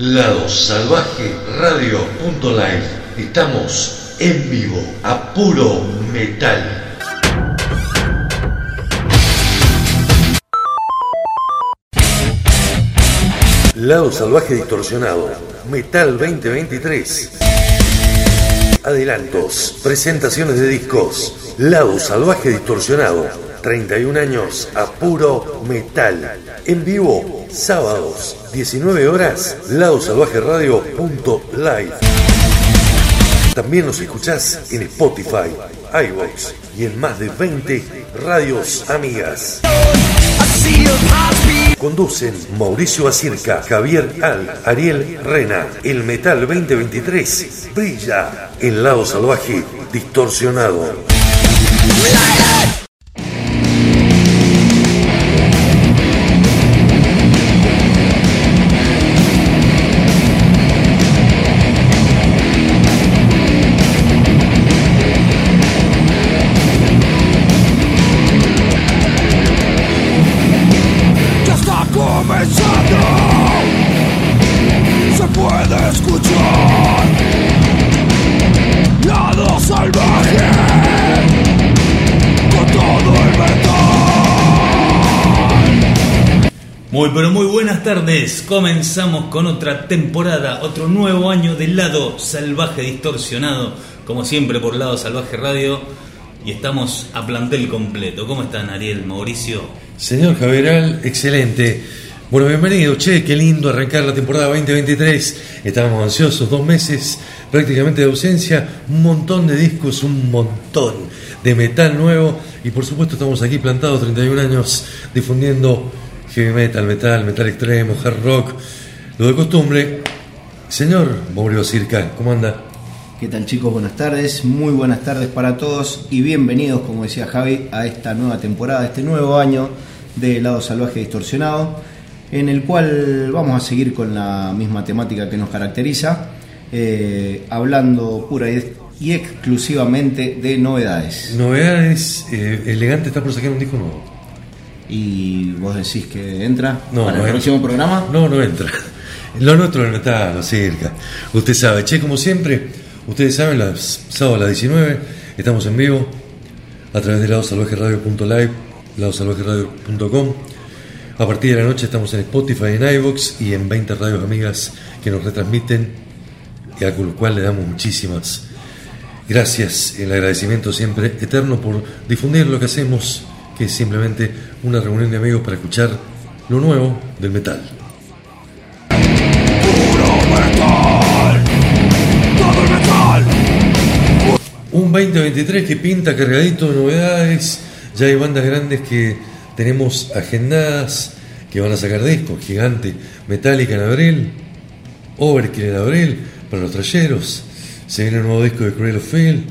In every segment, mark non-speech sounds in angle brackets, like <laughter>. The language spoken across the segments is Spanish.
Lado Salvaje Radio.live. Estamos en vivo a puro metal. Lado Salvaje Distorsionado. Metal 2023. Adelantos. Presentaciones de discos. Lado Salvaje Distorsionado. 31 años a puro metal. En vivo, sábados, 19 horas, ladosalvajeradio.live. También nos escuchás en Spotify, iVoox y en más de 20 radios amigas. Conducen Mauricio Acirca, Javier Al, Ariel Rena. El Metal 2023 brilla en lado salvaje distorsionado. Comenzamos con otra temporada, otro nuevo año del lado salvaje distorsionado, como siempre por lado salvaje radio. Y estamos a plantel completo. ¿Cómo están Ariel, Mauricio? Señor Javieral, excelente. Bueno, bienvenido, che, qué lindo arrancar la temporada 2023. Estábamos ansiosos, dos meses prácticamente de ausencia, un montón de discos, un montón de metal nuevo y por supuesto estamos aquí plantados 31 años difundiendo heavy metal, metal, metal extremo, hard rock, lo de costumbre. Señor Mauricio Circa, ¿cómo anda? ¿Qué tal chicos? Buenas tardes, muy buenas tardes para todos y bienvenidos, como decía Javi, a esta nueva temporada, este nuevo año de Lado Salvaje Distorsionado, en el cual vamos a seguir con la misma temática que nos caracteriza, eh, hablando pura y, y exclusivamente de novedades. Novedades, eh, Elegante está por sacar un disco nuevo. ¿Y vos decís que entra No, para no el entra. próximo programa? No, no entra. <laughs> Lo nuestro es el metal, lo circa. Usted sabe, che, como siempre, ustedes saben, los sábados a las 19 estamos en vivo a través de ladosalvajeradio.live, ladosalvajeradio.com. A partir de la noche estamos en Spotify, en iVoox y en 20 radios amigas que nos retransmiten y a lo cual le damos muchísimas gracias el agradecimiento siempre eterno por difundir lo que hacemos, que es simplemente una reunión de amigos para escuchar lo nuevo del metal. Puro metal. Todo el metal. Un 2023 que pinta cargadito de novedades. Ya hay bandas grandes que tenemos agendadas que van a sacar discos. Gigante, Metallica en abril, Overkill en abril, para los trayeros. Se viene un nuevo disco de Cruel of Feel.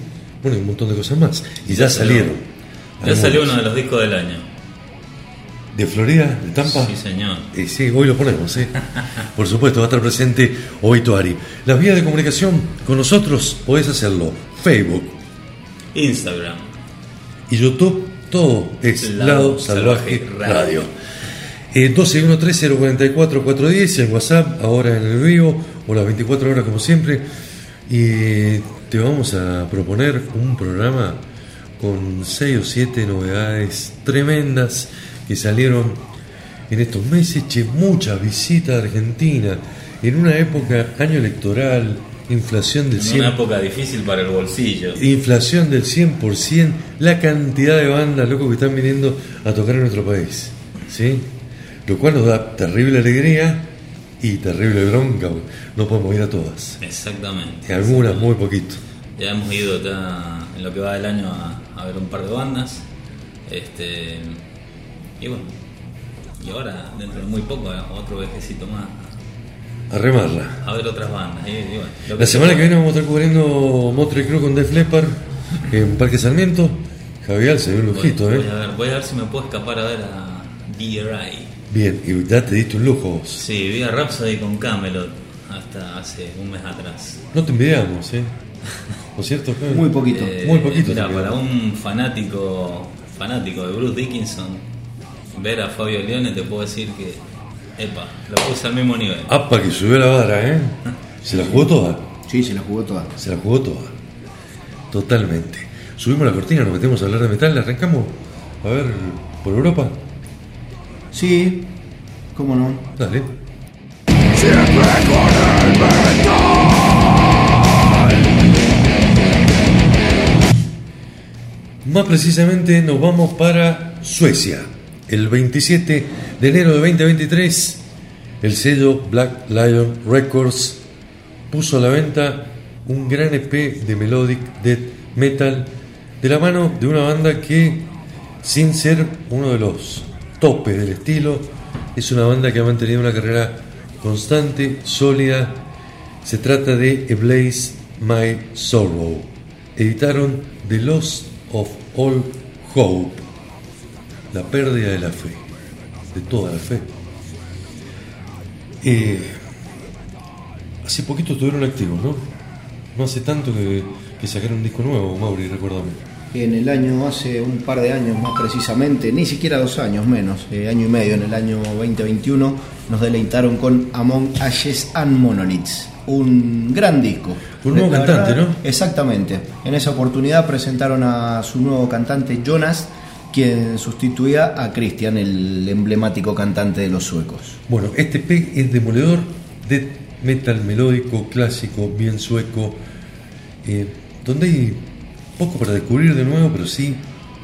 Bueno, y un montón de cosas más. Y ya, salieron. Ya salió uno de los discos del año. ¿De Florida? ¿De Tampa? Sí, señor. Y sí, hoy lo ponemos, ¿eh? <laughs> Por supuesto, va a estar presente hoy Tuari. Las vías de comunicación con nosotros podés hacerlo. Facebook Instagram. y YouTube, todo es Lado Lado Salvaje Salvaje Radio. Radio. Eh, 1213044410 en WhatsApp, ahora en el vivo, o las 24 horas como siempre. Y te vamos a proponer un programa con 6 o 7 novedades tremendas que salieron en estos meses. Che, muchas visitas a Argentina, en una época, año electoral, inflación del En 100%. una época difícil para el bolsillo. Inflación del 100%, la cantidad de bandas, loco, que están viniendo a tocar en nuestro país. ¿Sí? Lo cual nos da terrible alegría y terrible bronca. No podemos ir a todas. Exactamente. Y algunas muy poquito. Ya hemos ido en lo que va del año a, a ver un par de bandas. Este, y bueno, y ahora, dentro de muy poco, otro vejecito más A remarla. a ver otras bandas. Y- y bueno, lo La semana que viene vamos a estar cubriendo Motley Crue con Def Leppard en Parque Sarmiento. Javier se ve un voy, lujito, voy ¿eh? a ver, voy a ver si me puedo escapar a ver a DRI. Bien, y ya te diste un lujo vos. Sí, vi a Rhapsody con Camelot hasta hace un mes atrás. No te envidiamos, ¿eh? ¿No es cierto? Muy poquito. Eh, Muy poquito mira, para un fanático fanático de Bruce Dickinson, ver a Fabio Leone te puedo decir que Epa, lo puse al mismo nivel. Apa que subió la vara, ¿eh? Se la jugó toda. Sí, se la jugó toda. Se la jugó toda. Totalmente. Subimos la cortina, nos metemos a hablar de metal, arrancamos. A ver, por Europa. Sí, cómo no. Dale. Siempre con el metal. Más precisamente nos vamos para Suecia. El 27 de enero de 2023, el sello Black Lion Records puso a la venta un gran EP de melodic death metal de la mano de una banda que, sin ser uno de los topes del estilo, es una banda que ha mantenido una carrera constante, sólida. Se trata de Blaze My Sorrow. Editaron The Lost of All Hope, la pérdida de la fe, de toda la fe. Eh, hace poquito estuvieron activos, ¿no? No hace tanto que, sacaron un disco nuevo, Mauri, recuérdame. En el año, hace un par de años más precisamente, ni siquiera dos años menos, eh, año y medio, en el año 2021, nos deleitaron con Among Ashes and Monoliths, un gran disco. Un nuevo cantante, ¿no? Exactamente. En esa oportunidad presentaron a su nuevo cantante Jonas, quien sustituía a Christian, el emblemático cantante de los suecos. Bueno, este P es demoledor de metal melódico, clásico, bien sueco, eh, donde hay poco para descubrir de nuevo, pero sí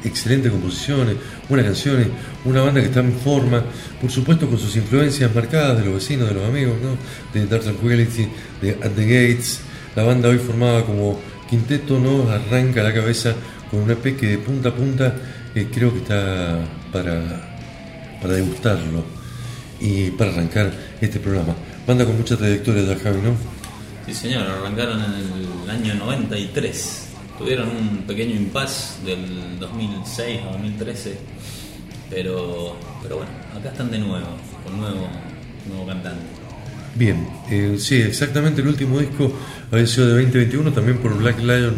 excelentes composiciones, buenas canciones, una banda que está en forma, por supuesto con sus influencias marcadas de los vecinos, de los amigos, ¿no? de Dark Tranquility, de At the Gates, la banda hoy formada como quinteto nos arranca la cabeza con un EP que de punta a punta eh, creo que está para, para degustarlo y para arrancar este programa. Banda con mucha trayectoria ya, Javi, ¿no? Sí, señor, arrancaron en el año 93. Tuvieron un pequeño impasse del 2006 a 2013. Pero, pero bueno, acá están de nuevo, con nuevo, nuevo cantante. Bien, eh, sí, exactamente el último disco había sido de 2021, también por Black Lion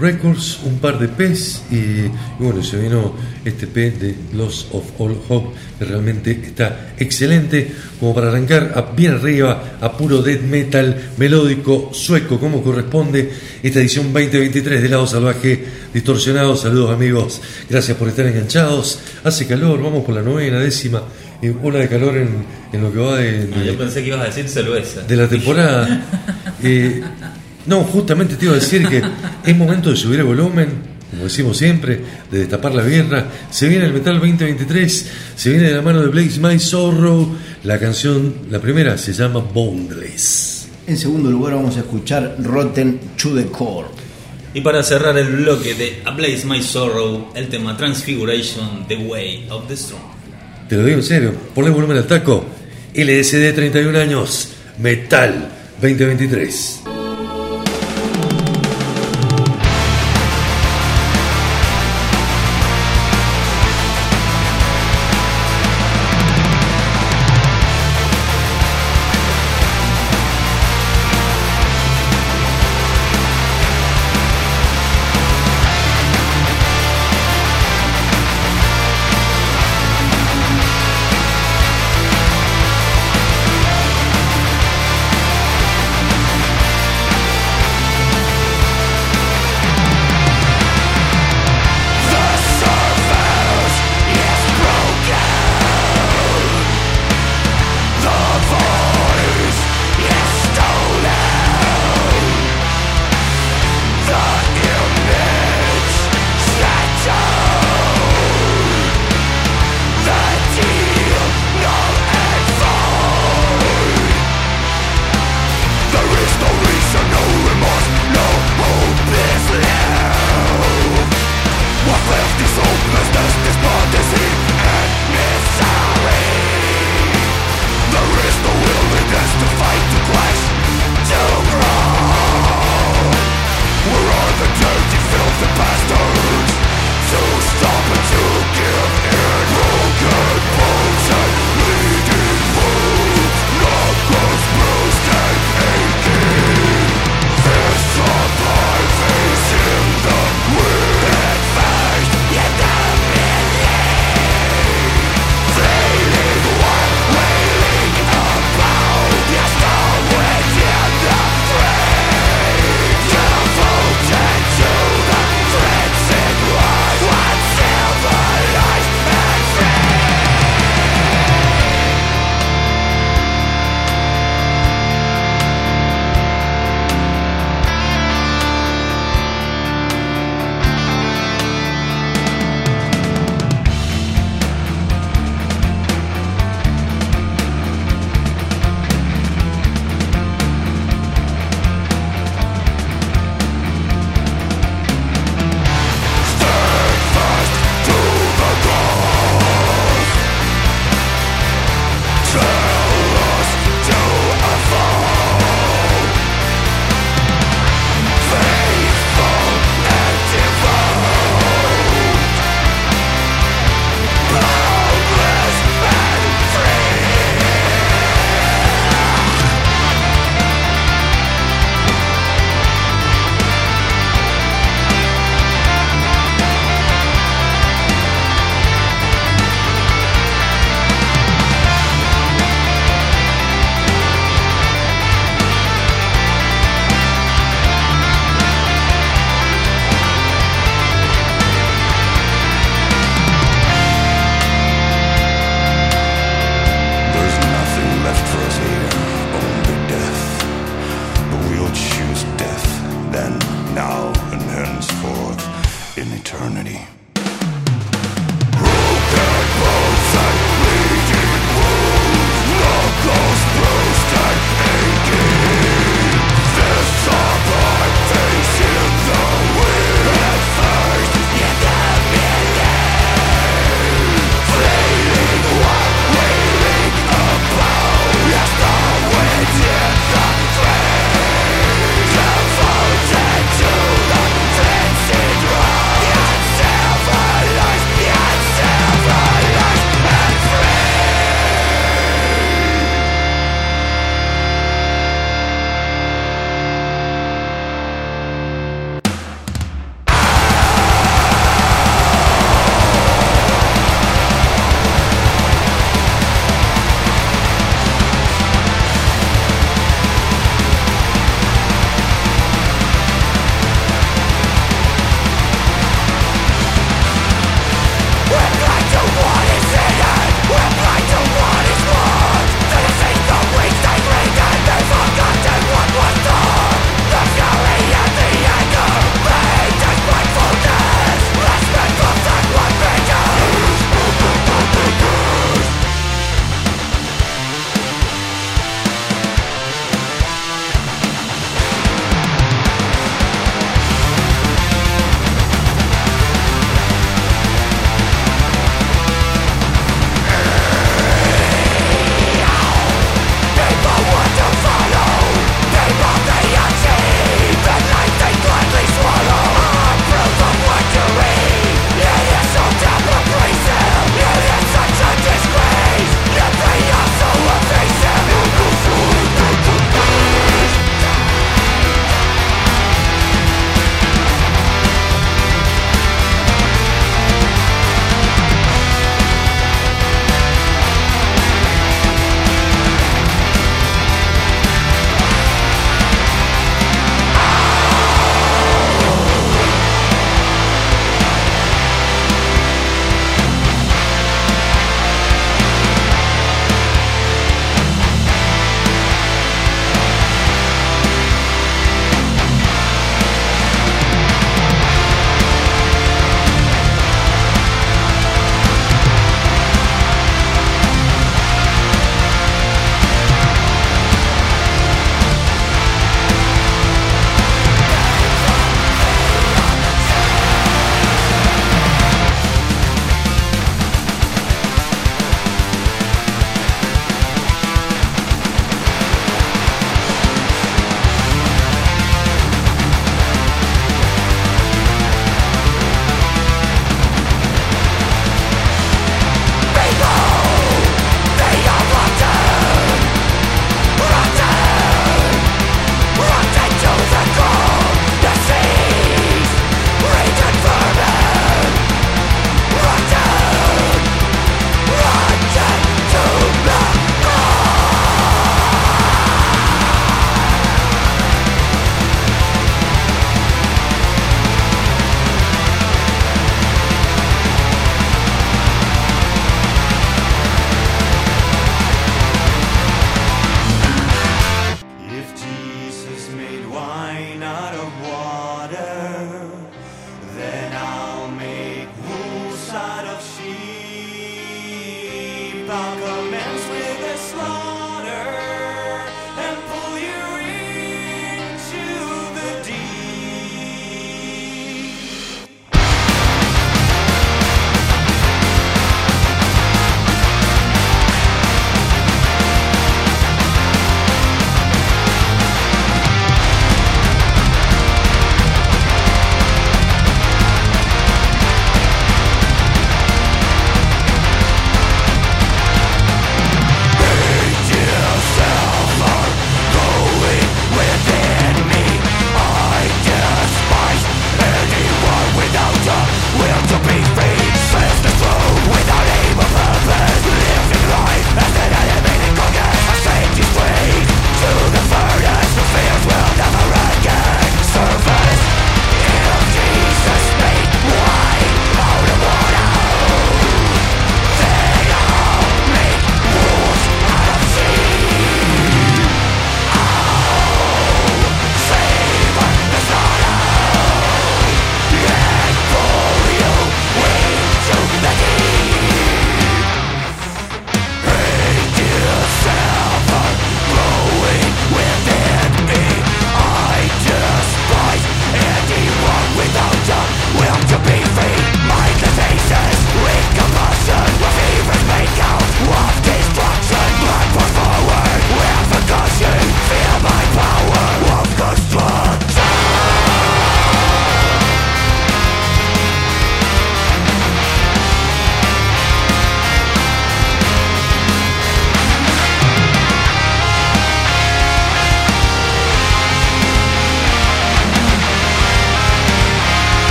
Records, un par de P's y, bueno, se vino este P de Lost of All Hope, que realmente está excelente, como para arrancar a- bien arriba a puro death metal melódico sueco, como corresponde esta edición 2023 de Lado Salvaje Distorsionado. Saludos amigos, gracias por estar enganchados. Hace calor, vamos por la novena, décima eh, ola de calor en, en lo que va de, Ah, de- yo pensé que ibas a decir cerveza. de la temporada. <laughs> Eh, no, justamente te iba a decir que es momento de subir el volumen, como decimos siempre, de destapar la birra. Se viene el Metal 2023, se viene de la mano de Blaze My Sorrow. La canción, la primera, se llama Boundless. En segundo lugar vamos a escuchar Rotten to the Core. Y para cerrar el bloque de A Blaze My Sorrow, el tema Transfiguration, The Way of the Strong. Te lo digo en serio, ponle volumen al taco. LSD 31 años, Metal 2023.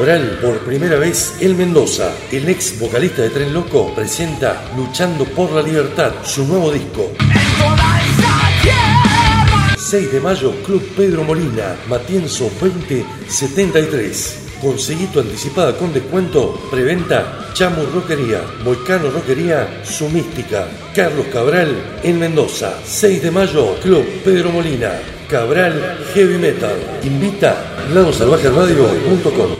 Cabral, por primera vez en Mendoza. El ex vocalista de Tren Loco presenta Luchando por la Libertad, su nuevo disco. 6 de mayo, Club Pedro Molina, Matienzo 2073. Conseguí tu anticipada con descuento, preventa Chamu Roquería, Volcano Roquería, Su Mística, Carlos Cabral en Mendoza. 6 de mayo, Club Pedro Molina, Cabral Heavy Metal. Invita ladosalvajeradio.com.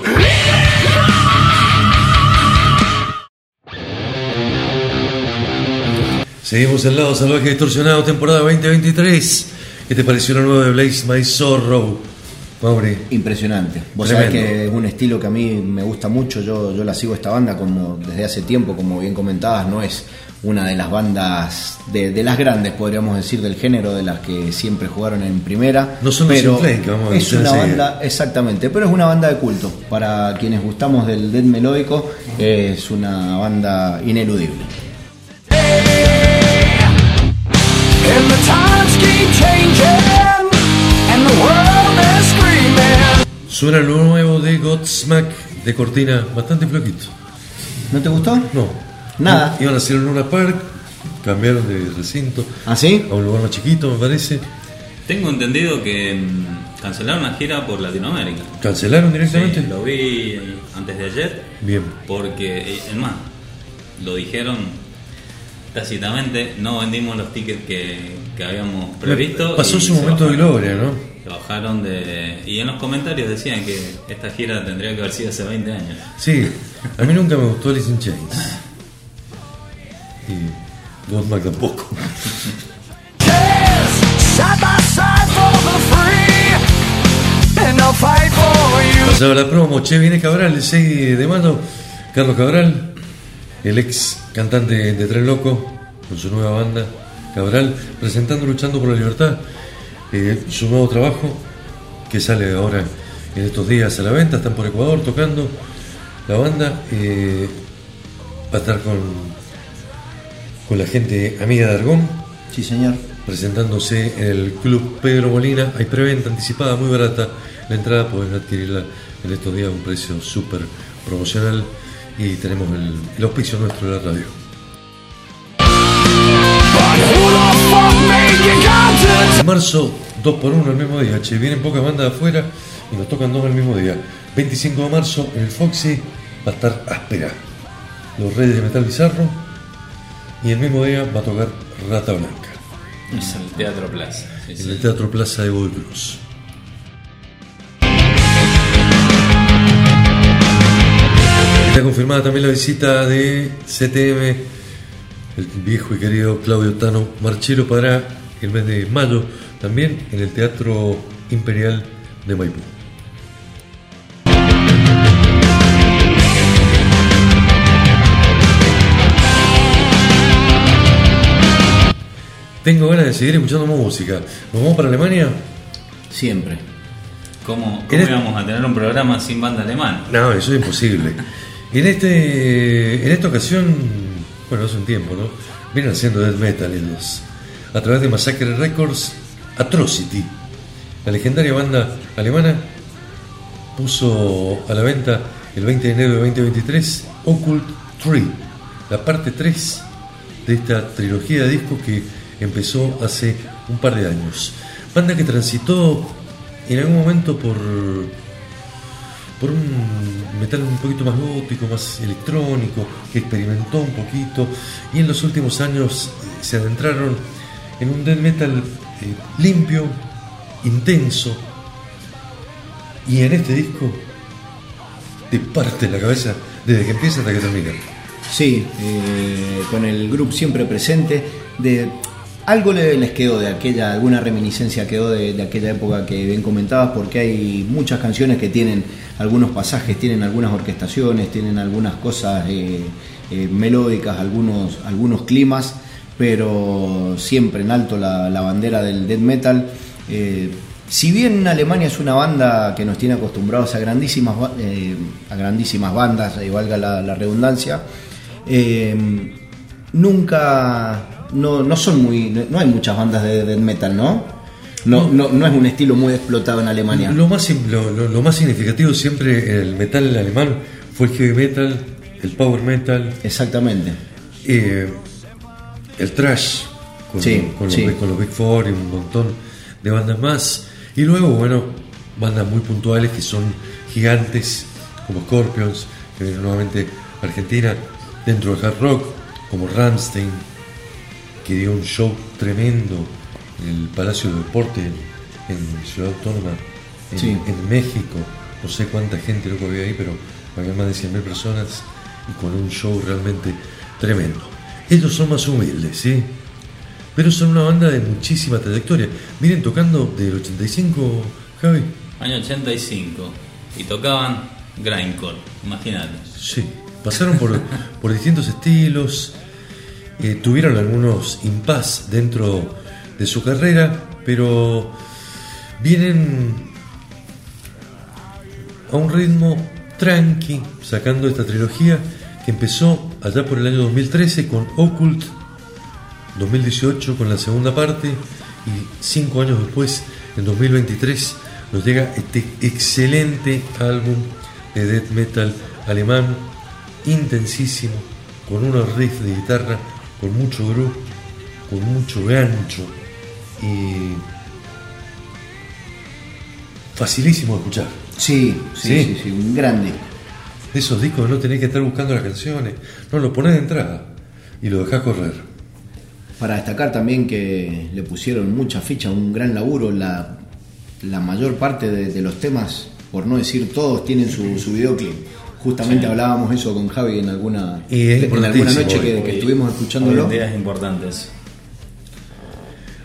Seguimos en Lado Salvaje Distorsionado, temporada 2023. ¿Qué te pareció lo nuevo de Blaze My Sorrow? Mauri. Impresionante. Vos Tremendo. sabés que es un estilo que a mí me gusta mucho. Yo, yo la sigo esta banda como desde hace tiempo, como bien comentabas, no es una de las bandas de, de las grandes, podríamos decir, del género, de las que siempre jugaron en primera. No son pero que vamos a es una banda, exactamente, pero es una banda de culto. Para quienes gustamos del death melódico, es una banda ineludible. Suena lo nuevo de Godsmack de Cortina, bastante floquito. ¿No te gustó? No. Nada. Iban a hacer en Luna Park, cambiaron de recinto ¿Ah, sí? a un lugar más chiquito, me parece. Tengo entendido que mm, cancelaron la gira por Latinoamérica. ¿Cancelaron directamente? Sí, lo vi antes de ayer, Bien. porque, eh, es más, lo dijeron tácitamente, no vendimos los tickets que, que habíamos previsto. Pasó su se momento de gloria, ¿no? Bajaron de... Y en los comentarios decían que esta gira tendría que haber sido hace 20 años. Sí, a mí nunca me gustó Alice in Chains. <laughs> fight for you. Pasaba la promo, che, viene Cabral el 6 de mayo, Carlos Cabral, el ex cantante de Tren Loco, con su nueva banda, Cabral, presentando Luchando por la Libertad, eh, su nuevo trabajo, que sale ahora en estos días a la venta, están por Ecuador tocando la banda, eh, va a estar con, con la gente amiga de Argón, Sí, señor. presentándose en el Club Pedro Molina. Hay preventa anticipada muy barata. La entrada pueden adquirirla en estos días a un precio súper promocional y tenemos el, el auspicio nuestro de la radio. En marzo, 2 por 1 el mismo día. Che, vienen pocas bandas de afuera y nos tocan dos el mismo día. 25 de marzo en el Foxy va a estar áspera. Los Reyes de Metal Bizarro. Y el mismo día va a tocar Rata Blanca. Es el Teatro Plaza. sí, en sí. el Teatro Plaza de Cruz. Está confirmada también la visita de CTM, el viejo y querido Claudio Tano Marchero para el mes de mayo, también en el Teatro Imperial de Maipú. Tengo ganas de seguir escuchando música. ¿Nos vamos para Alemania? Siempre. ¿Cómo, cómo el- íbamos a tener un programa sin banda alemana? No, eso es imposible. <laughs> en, este, en esta ocasión, bueno, hace un tiempo, ¿no? Vienen haciendo death metal ellos. A través de Massacre Records, Atrocity. La legendaria banda alemana puso a la venta el 20 de enero de 2023 Occult Tree, la parte 3 de esta trilogía de discos que empezó hace un par de años. Banda que transitó en algún momento por por un metal un poquito más gótico, más electrónico, que experimentó un poquito y en los últimos años eh, se adentraron en un death metal eh, limpio, intenso y en este disco te parte la cabeza desde que empieza hasta que termina. Sí, eh, con el grupo siempre presente. De, algo le- les quedó de aquella, alguna reminiscencia quedó de, aquella época que bien comentabas, porque hay muchas canciones que tienen algunos pasajes, tienen algunas orquestaciones, tienen algunas cosas eh, eh, melódicas, algunos, algunos climas, pero siempre en alto la, bandera del death metal. Eh, si bien Alemania es una banda que nos tiene acostumbrados a grandísimas, a grandísimas bandas, y valga la, redundancia, nunca, no, no son muy, no hay muchas bandas de death metal, ¿no? No, no, no es un estilo muy explotado en Alemania. Lo más, lo, lo- lo más significativo siempre en el metal alemán fue el heavy metal, el power metal, Exactamente. eh, el trash, con, Sí, con los, sí. con los Big Four y un montón de bandas más. Y luego, bueno, bandas muy puntuales que son gigantes, como Scorpions, que vienen nuevamente a Argentina, dentro del hard rock, como Rammstein, que dio un show tremendo en el Palacio de Deporte en, en Ciudad Autónoma, en, Sí. en México. No sé cuánta gente loco había ahí, pero había más de 100.000 personas y con un show realmente tremendo. Ellos son más humildes, ¿sí? Pero son una banda de muchísima trayectoria. Vienen tocando del 85, Javi. Año 85. Y tocaban grindcore, imagínate. Sí, pasaron por, por distintos estilos, eh, tuvieron algunos impas dentro de su carrera, pero vienen a un ritmo tranqui, sacando esta trilogía que empezó allá por el año 2013 con Occult, 2018 con la segunda parte y cinco años después, en 2023, nos llega este excelente álbum de death metal alemán, intensísimo, con unos riffs de guitarra, con mucho groove, con mucho gancho y facilísimo de escuchar. Sí, sí, Sí. sí, sí, un grande. De esos discos no tenés que estar buscando las canciones, no lo pones de entrada y lo dejás correr. Para destacar también que le pusieron mucha ficha, un gran laburo. La, la mayor parte de, de los temas, por no decir todos, tienen su, su videoclip. Justamente hablábamos eso con Javi en alguna, en alguna noche que, hoy. que estuvimos escuchándolo. Hoy en importantes.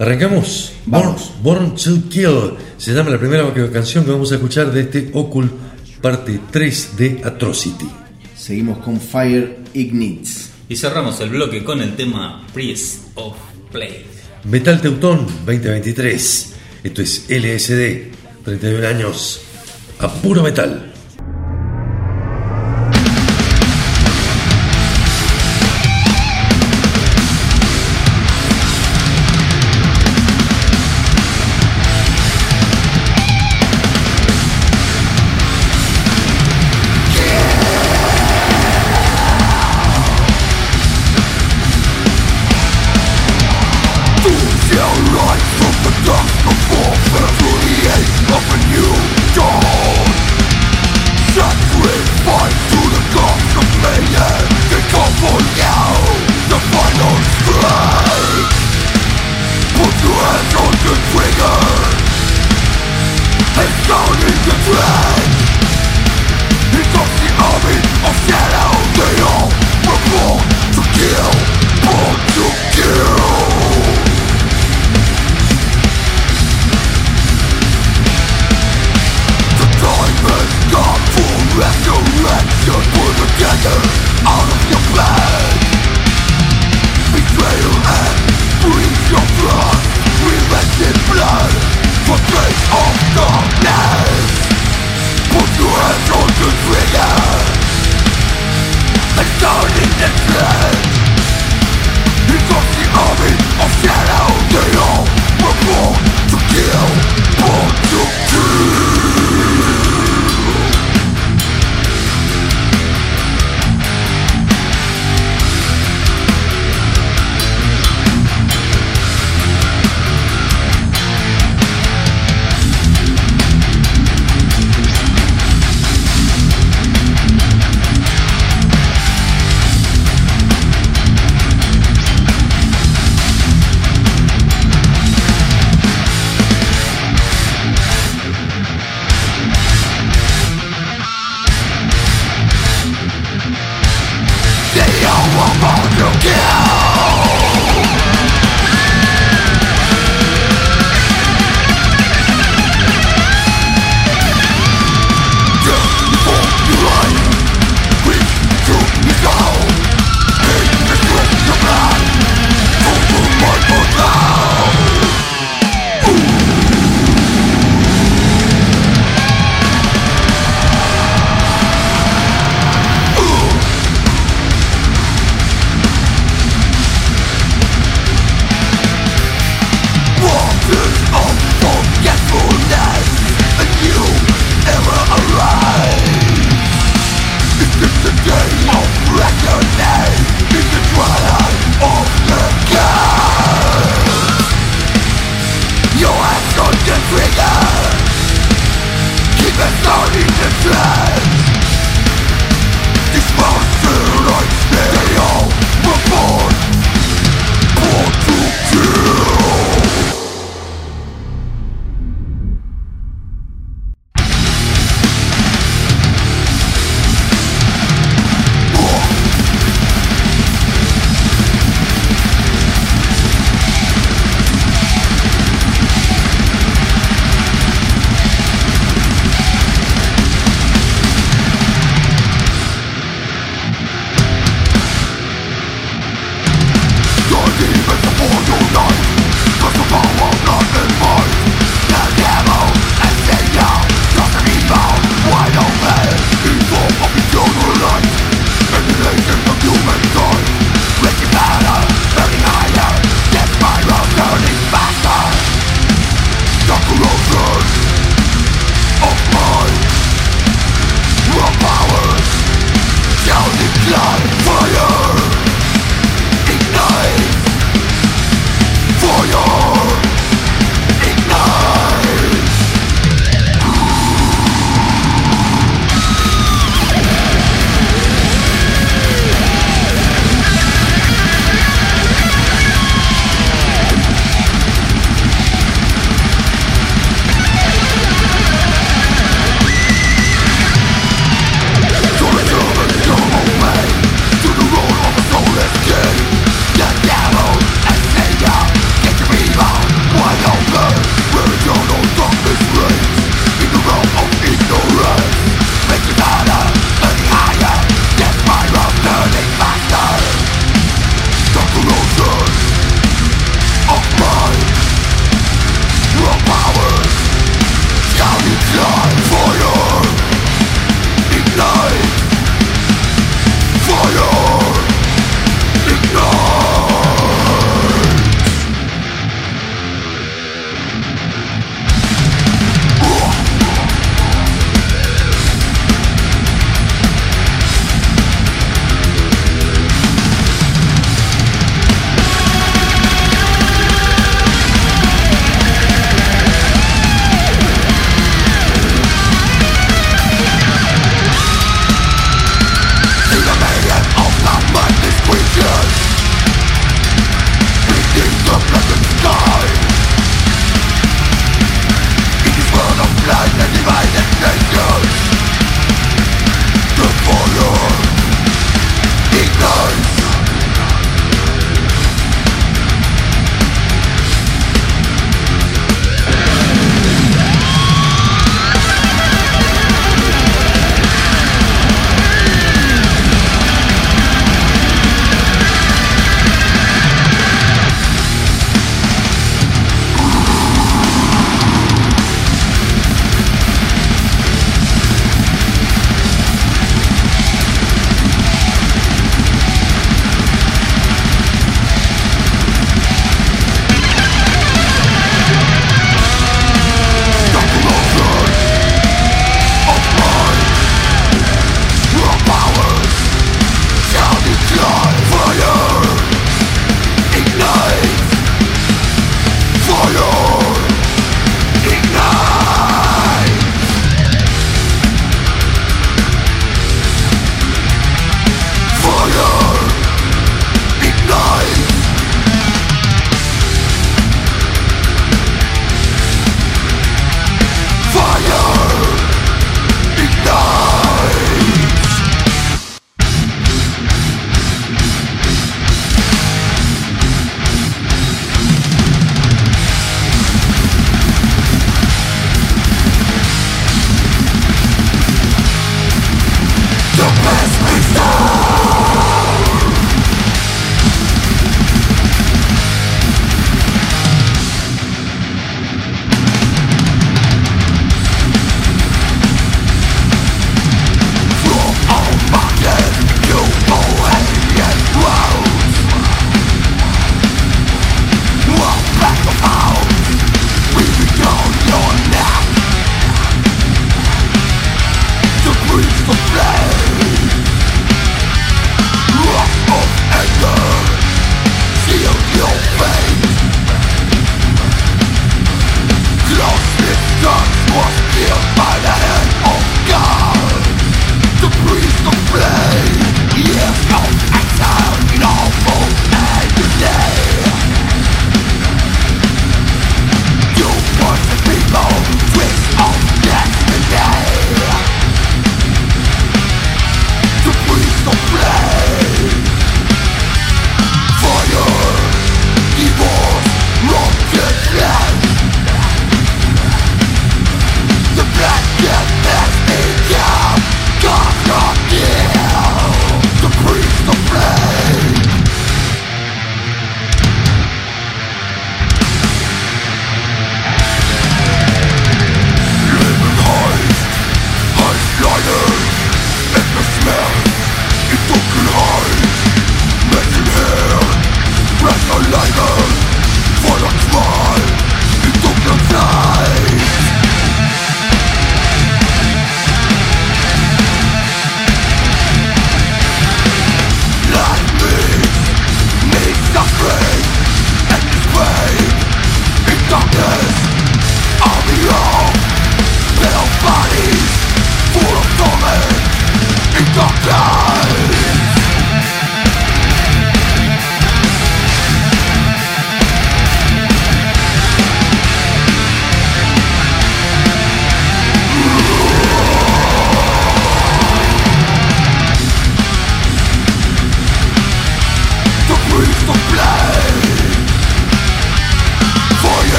Arrancamos. Vamos. Born, Born to Kill. Se llama la primera canción que vamos a escuchar de este Occult parte 3 de Atrocity. Seguimos con Fire Ignites. Y cerramos el bloque con el tema Priest of Plague. Metal Teutón 2023. Esto es LSD. 31 años. A puro metal.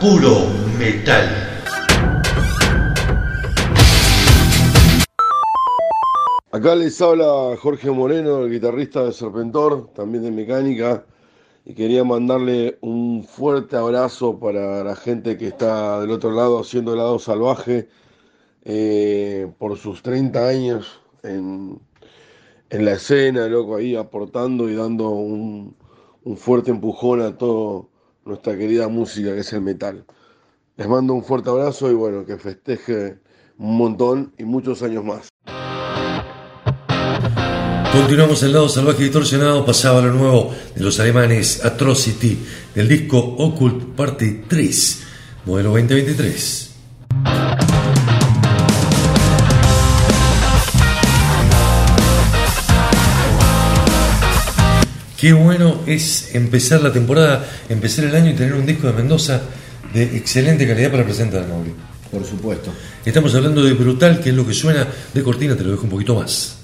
Puro metal. Acá les habla Jorge Moreno, el guitarrista de Serpentor, también de mecánica, y quería mandarle un fuerte abrazo para la gente que está del otro lado haciendo el lado salvaje eh, por sus 30 años en, en la escena, loco, ahí aportando y dando un, un fuerte empujón a toda nuestra querida música que es el metal. Les mando un fuerte abrazo y bueno, que festeje un montón y muchos años más. Continuamos el lado salvaje y distorsionado, pasaba lo nuevo de los alemanes Atrocity, del disco Occult Party 3, modelo 2023. Qué bueno es empezar la temporada, empezar el año y tener un disco de Mendoza de excelente calidad para presentar, Mauri. Por supuesto. Estamos hablando de Brutal, que es lo que suena de cortina, te lo dejo un poquito más.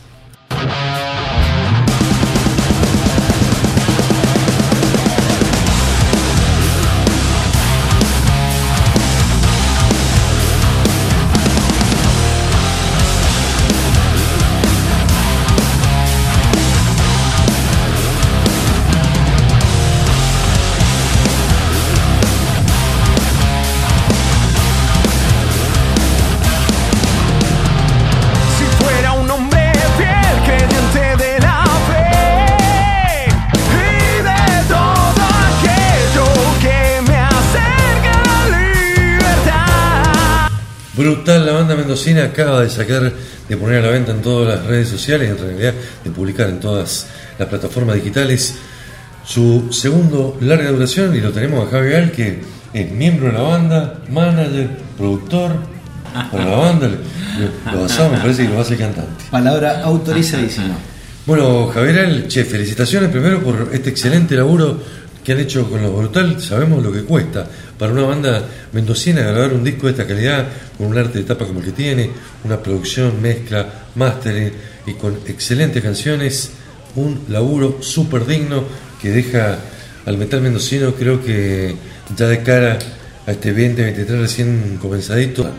Mendocina acaba de sacar, de poner a la venta en todas las redes sociales, en realidad de publicar en todas las plataformas digitales, su segundo larga duración y lo tenemos a Javi Gal, que es miembro de la banda, manager, productor para la banda, lo basado me parece que lo hace cantante. Palabra autorizadísima. Bueno, Javier Al, che, felicitaciones primero por este excelente laburo que han hecho con los Brutal. Sabemos lo que cuesta para una banda mendocina grabar un disco de esta calidad, con un arte de tapa como el que tiene, una producción, mezcla, mastering y con excelentes canciones. Un laburo súper digno que deja al metal mendocino, creo que ya de cara a este 2023 recién comenzadito.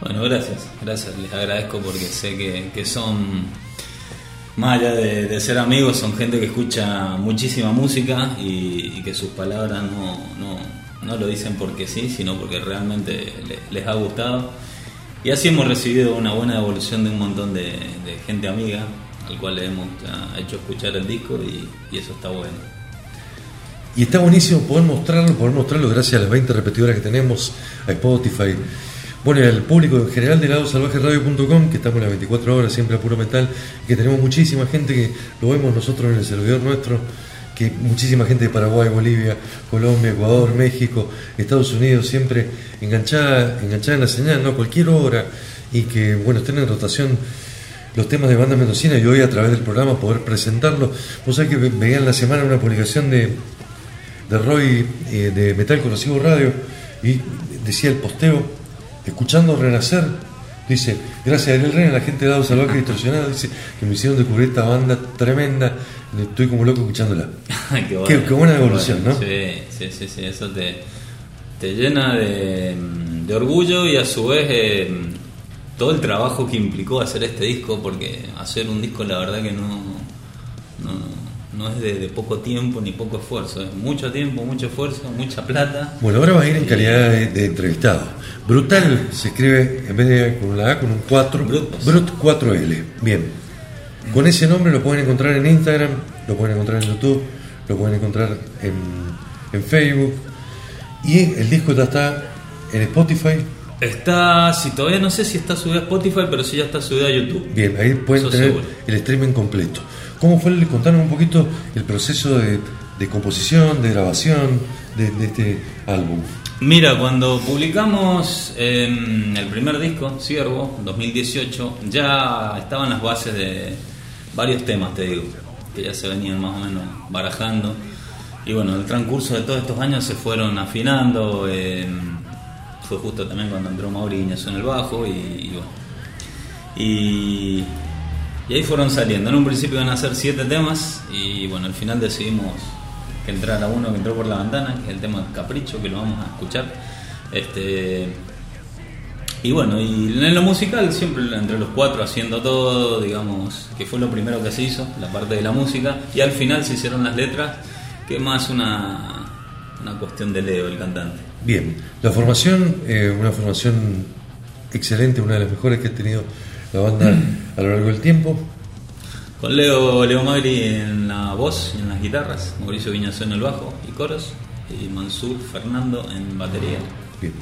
Bueno, gracias, gracias, les agradezco porque sé que, que son, más allá de, ser amigos, son gente que escucha muchísima música y, y que sus palabras no, no, no lo dicen porque sí, sino porque realmente le- les ha gustado. Y así hemos recibido una buena devolución de un montón de, gente amiga, al cual le hemos ah, hecho escuchar el disco y, y eso está bueno. Y está buenísimo poder mostrarlo, poder mostrarlo gracias a las 20 repetidoras que tenemos, a Spotify. Bueno, y al público en general de ladosalvajeradio.com, que estamos las 24 horas siempre a puro metal, que tenemos muchísima gente que lo vemos nosotros en el servidor nuestro, que muchísima gente de Paraguay, Bolivia, Colombia, Ecuador, México, Estados Unidos, siempre enganchada, enganchada en la señal, ¿no? Cualquier hora, y que, bueno, estén en rotación los temas de banda mendocina y hoy a través del programa poder presentarlo. Vos sabés que ve- veía en la semana una publicación de, de Roy eh, de Metal Corrosivo Radio y decía el posteo, escuchando Renacer, dice, gracias a Ariel Reina, la gente de Dado Salvaje Distorsionado, dice que me hicieron descubrir esta banda tremenda, estoy como loco escuchándola. <laughs> qué, Qué- qué buena evolución, ¿no? Sí, sí, sí, sí, eso te, te llena de, de orgullo y a su vez eh, todo el trabajo que implicó hacer este disco, porque hacer un disco la verdad que no, no, no es de, de poco tiempo ni poco esfuerzo, es mucho tiempo, mucho esfuerzo, mucha plata. Bueno, ahora vas a ir en calidad de, de entrevistado. Brutal se escribe en vez de con la A con un 4, Brut. Brut 4L. Bien. Con ese nombre lo pueden encontrar en Instagram, lo pueden encontrar en YouTube, lo pueden encontrar en, en Facebook. Y el disco ya está en Spotify. Está, si todavía no sé si está subido a Spotify, pero sí ya está subido a YouTube. Bien, ahí pueden Eso tener seguro. el streaming completo. ¿Cómo fue? el- Contanos un poquito el proceso de, composición, de grabación de, este álbum. Mira, cuando publicamos eh, el primer disco, Ciervo, 2018, ya estaban las bases de varios temas, te digo, que ya se venían más o menos barajando. Y bueno, en el transcurso de todos estos años se fueron afinando. eh, fue justo también cuando entró Mauriño en el bajo y, y bueno. Y, Y ahí fueron saliendo. En un principio iban a ser siete temas y bueno, al final decidimos que entrara uno que entró por la ventana, que es el tema Capricho, que lo vamos a escuchar. Este, y bueno, y en lo musical siempre entre los cuatro haciendo todo, digamos, que fue lo primero que se hizo, la parte de la música, y al final se hicieron las letras, que más una, una cuestión de Leo, el cantante. Bien, la formación, eh, una formación excelente, una de las mejores que ha tenido la banda a lo largo del tiempo. Con Leo, Leo Magri en la voz y en las guitarras, Mauricio Viñazó en el bajo y coros, y Mansur Fernando en batería. Bien.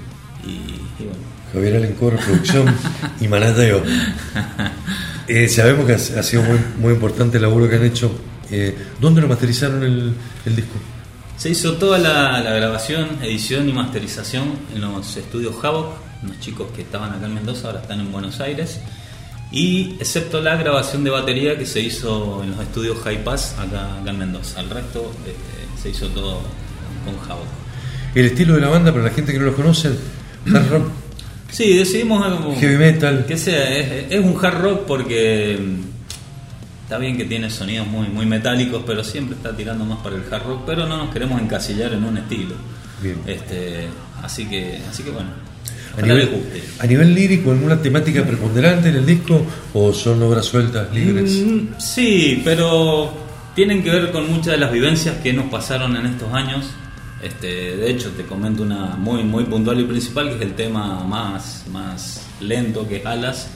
Y, y bueno, Javier Alencor, producción <laughs> y manateo. Eh, sabemos que ha, sido muy, muy importante el laburo que han hecho. Eh, ¿Dónde lo masterizaron el, el disco? Se hizo toda la, la grabación, edición y masterización en los estudios Havoc, unos chicos que estaban acá en Mendoza, ahora están en Buenos Aires. Y excepto la grabación de batería que se hizo en los estudios High Pass acá, acá en Mendoza. El resto este, se hizo todo con Havoc. El estilo de la banda, para la gente que no lo conoce, hard rock, Sí, decidimos algo heavy metal. que sea, es, es un hard rock porque mm, está bien que tiene sonidos muy, muy metálicos, pero siempre está tirando más para el hard rock, pero no nos queremos encasillar en un estilo. Bien. Este, así que, así que bueno, A nivel, a nivel lírico, ¿alguna temática preponderante en el disco o son obras sueltas, libres? Mm, sí, pero tienen que ver con muchas de las vivencias que nos pasaron en estos años. Este, de hecho, te comento una muy muy puntual y principal, que es el tema más, más lento, que Alas.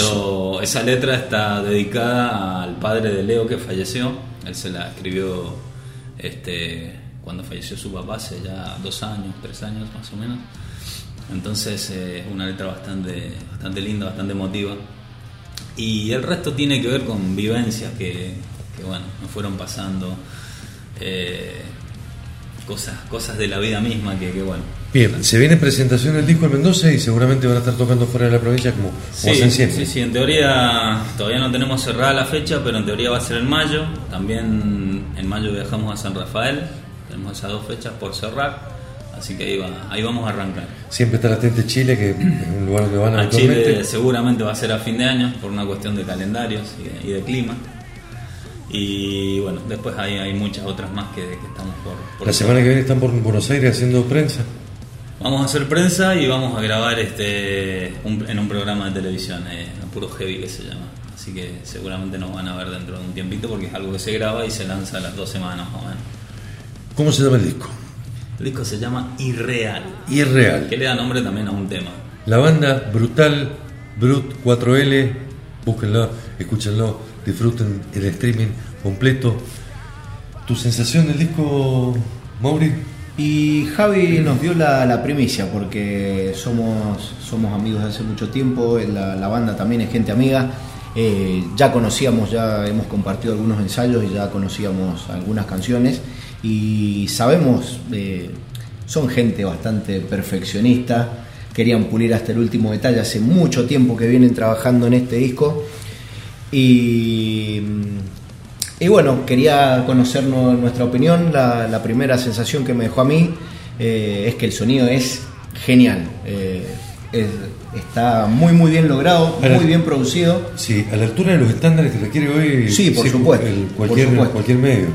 Eso- esa letra está dedicada al padre de Leo que falleció. Él se la escribió este, cuando falleció su papá, hace ya dos años, tres años más o menos. Entonces, eh, una letra bastante, bastante linda, bastante emotiva. Y el resto tiene que ver con vivencias que, que, bueno, nos fueron pasando. eh, cosas, cosas de la vida misma que, que, bueno. Bien, se viene presentación del disco en Mendoza y seguramente van a estar tocando fuera de la provincia como, como Sí, siempre. sí, sí, en teoría todavía no tenemos cerrada la fecha, pero en teoría va a ser en mayo. También en mayo viajamos a San Rafael. Tenemos esas dos fechas por cerrar. Así que ahí, va, ahí vamos a arrancar. Siempre está latente Chile, que es un lugar donde van A habitualmente. Chile seguramente va a ser a fin de año por una cuestión de calendarios y de, y de clima. Y bueno, después hay, hay muchas otras más que, que estamos por, por La semana que viene están por Buenos Aires haciendo prensa. Vamos a hacer prensa y vamos a grabar este un- en un programa de televisión, eh, Puro Heavy que se llama. Así que seguramente nos van a ver dentro de un tiempito porque es algo que se graba y se lanza a las dos semanas más o menos. ¿Cómo se llama el disco? El disco se llama Irreal, Y es real. que le da nombre también a un tema. La banda Brutal, Brut 4L, búsquenlo, escúchenlo, disfruten el streaming completo. ¿Tu sensación del disco, Mauri? Y Javi nos dio la, la primicia porque somos, somos amigos de hace mucho tiempo, la, la banda también es gente amiga. Eh, ya conocíamos, ya hemos compartido algunos ensayos y ya conocíamos algunas canciones y sabemos, eh, son gente bastante perfeccionista, querían pulir hasta el último detalle, hace mucho tiempo que vienen trabajando en este disco y, y bueno, quería conocernos nuestra opinión. La, la primera sensación que me dejó a mí eh, es que el sonido es genial. Eh, es- está muy muy bien logrado, muy bien producido. Sí, a la altura de los estándares que requiere hoy Sí, por supuesto, el- por cualquier, supuesto. cualquier medio.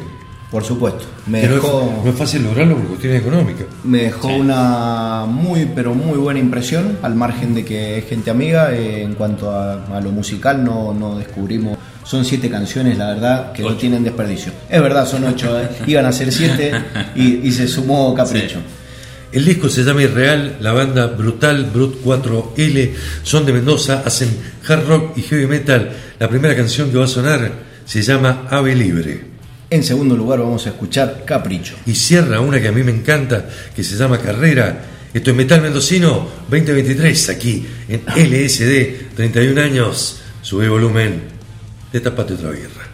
Por supuesto. Me Que no, es, dejó, no es fácil lograrlo por cuestiones económicas. me dejó Sí. una muy pero muy buena impresión, al margen de que es gente amiga. eh, en cuanto a, a lo musical no, no descubrimos. Son siete canciones, la verdad, que no tienen desperdicio. Es verdad, son ocho. eh. <laughs> Iban a ser siete y, y se sumó Capricho. Sí. El disco se llama Irreal, la banda Brutal, Brut 4L, son de Mendoza, hacen hard rock y heavy metal. La primera canción que va a sonar se llama Ave Libre. En segundo lugar vamos a escuchar Capricho. Y cierra una que a mí me encanta, que se llama Carrera. Esto es Metal Mendocino 2023, aquí en LSD, 31 años. Sube volumen, destapate otra birra.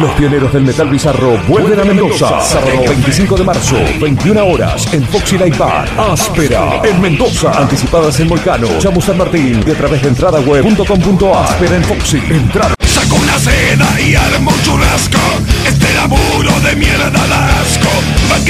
Los pioneros del metal bizarro vuelven a Mendoza. Sábado 25 de marzo, 21 horas, en Foxy Light Bar. Áspera, en Mendoza. Anticipadas en Volcano, Chamu San Martín y a través de entradaweb.com.ar. Áspera en Foxy. Entrada. Saco una seda y armo un churrasco. Este laburo de mierda da asco.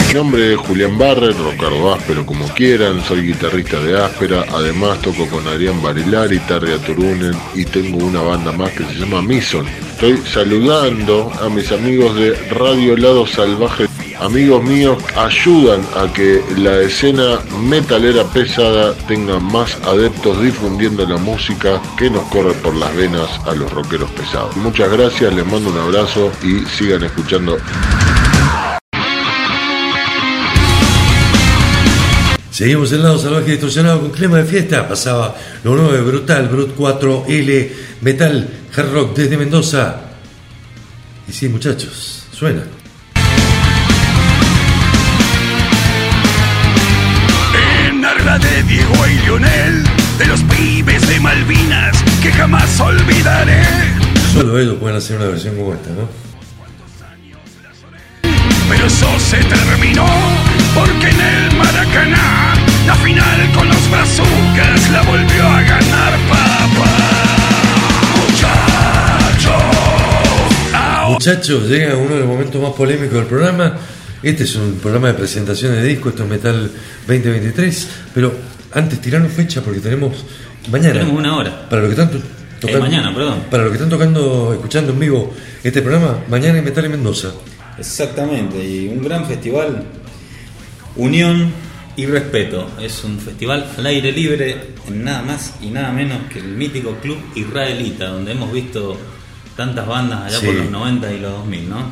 Mi nombre es Julián Barrer, Rocardo Áspero como quieran, soy guitarrista de Áspera, además toco con Adrián Barilari, Tarria Turunen y tengo una banda más que se llama Mison. Estoy saludando a mis amigos de Radio Lado Salvaje. Amigos míos, ayudan a que la escena metalera pesada tenga más adeptos difundiendo la música que nos corre por las venas a los rockeros pesados. Muchas gracias, les mando un abrazo y sigan escuchando Seguimos el lado salvaje distorsionado con clima de fiesta. Pasaba lo nuevo de Brutal, Brut 4L, Metal, Hard Rock desde Mendoza. Y sí, muchachos, suena. en arla de Diego y Lionel. De los pibes de Malvinas que jamás olvidaré. Solo ellos pueden hacer una versión como esta, ¿no? Pero eso se terminó porque en el Maracaná la final con los brazucas la volvió a ganar papá. Muchachos, llega uno de los momentos más polémicos del programa. Este es un programa de presentación de disco, esto es Metal 2023. Pero antes tirarnos fecha porque tenemos mañana. Tenemos una hora. Para lo que están to- Eh, mañana, perdón. Para lo que están tocando, escuchando en vivo este programa, mañana en Metal en Mendoza. Exactamente, y un gran festival, unión y respeto. Es un festival al aire libre en nada más y nada menos que el mítico club israelita, donde hemos visto tantas bandas allá Sí. por los 90 y los 2000, ¿no?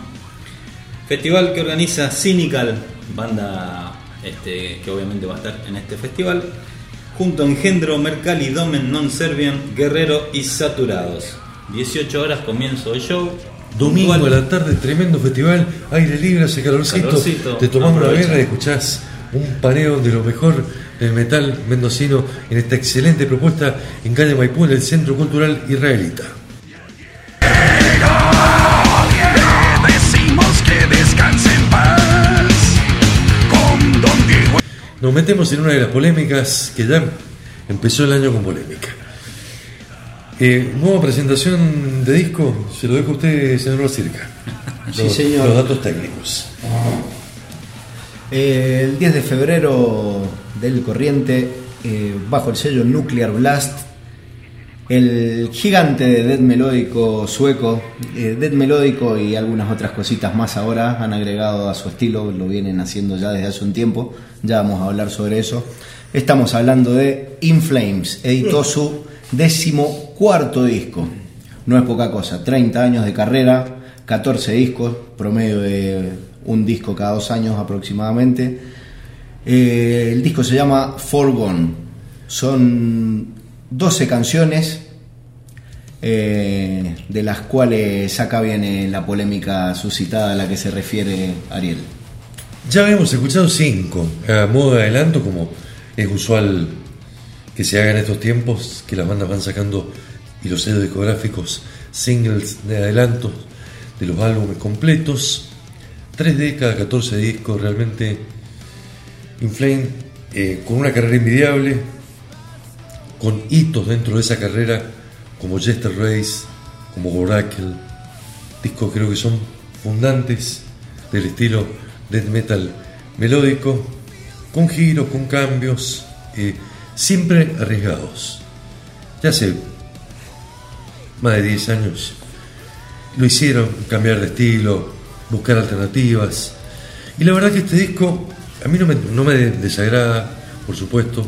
Festival que organiza Cynical, banda este, que obviamente va a estar en este festival, junto a Engendro, Mercalli, Domen, Non Serbian, Guerrero y Saturados. 18 horas comienzo el show. Domingo a la tarde, tremendo festival, aire libre, hace calorcito, Calorcito, te tomás una birra y escuchás un paneo de lo mejor del metal mendocino en esta excelente propuesta en calle Maipú, en el Centro Cultural Israelita. Nos metemos en una de las polémicas que ya empezó el año con polémica. Eh, nueva presentación de disco, se lo dejo a usted, señor Circa. <laughs> Sí, Los- señor. Los datos técnicos. Eh, el 10 de febrero del corriente, eh, bajo el sello Nuclear Blast, el gigante de death melódico sueco, eh, death melódico y algunas otras cositas más ahora han agregado a su estilo, lo vienen haciendo ya desde hace un tiempo, ya vamos a hablar sobre eso. Estamos hablando de In Flames, editó su décimo cuarto disco, no es poca cosa, 30 años de carrera, 14 discos, promedio de un disco cada dos años aproximadamente. Eh, el disco se llama Forgone. Son 12 canciones, eh, de las cuales acá viene la polémica suscitada a la que se refiere Ariel. Ya habíamos escuchado cinco, a modo de adelanto, como es usual que se haga en estos tiempos, que las bandas van sacando y los sellos discográficos singles de adelanto de los álbumes completos. 3 de cada 14 discos, realmente Inflame, eh, con una carrera envidiable, con hitos dentro de esa carrera, como Jester Race, como Oracle, discos creo que son fundantes del estilo death metal melódico, con giros, con cambios, eh, siempre arriesgados. Ya hace más de 10 años lo hicieron, cambiar de estilo, buscar alternativas. Y la verdad que este disco a mí no me, no me desagrada, por supuesto.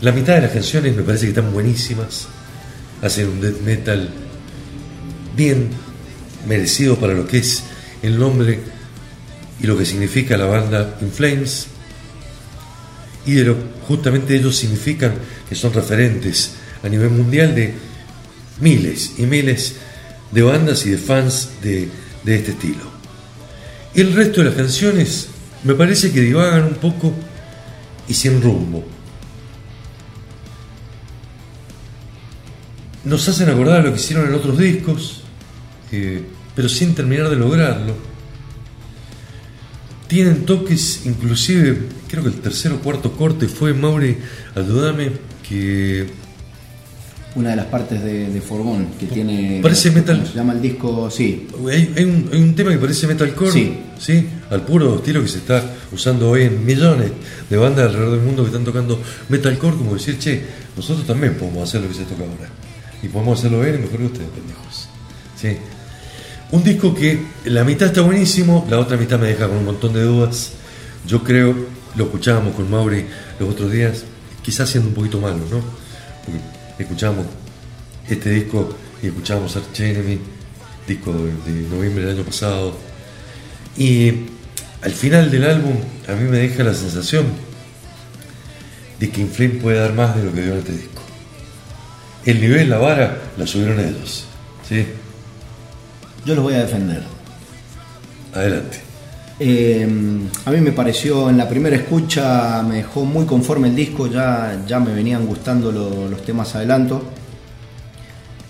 La mitad de las canciones me parece que están buenísimas. Hacen un death metal bien merecido para lo que es el nombre y lo que significa la banda In Flames. Y de lo justamente ellos significan que son referentes a nivel mundial de miles y miles de bandas y de fans de, de este estilo. El resto de las canciones me parece que divagan un poco y sin rumbo. Nos hacen acordar lo que hicieron en otros discos, eh, pero sin terminar de lograrlo. Tienen toques, inclusive, creo que el tercer o cuarto corte fue Mauri, ayúdame, que Una de las partes de, de Forgón que tiene. Parece ¿cómo metal. Se llama el disco, sí. Hay, hay un, hay un tema que parece metalcore, Sí. ¿sí? al puro estilo que se está usando hoy en millones de bandas alrededor del mundo que están tocando metalcore, como decir, che, nosotros también podemos hacer lo que se toca ahora. Y podemos hacerlo bien y mejor que ustedes, pendejos. ¿Sí? Un disco que la mitad está buenísimo, la otra mitad me deja con un montón de dudas. Yo creo, lo escuchábamos con Mauri los otros días, quizás siendo un poquito malo, ¿no? Porque escuchamos este disco y escuchamos Arch Enemy, disco de, de noviembre del año pasado. Y al final del álbum a mí me deja la sensación de que Inflame puede dar más de lo que dio en este disco. El nivel, la vara, la subieron ellos. ¿sí? Yo los voy a defender. Adelante. Eh, a mí me pareció en la primera escucha, me dejó muy conforme el disco, ya, ya me venían gustando lo- los temas adelanto.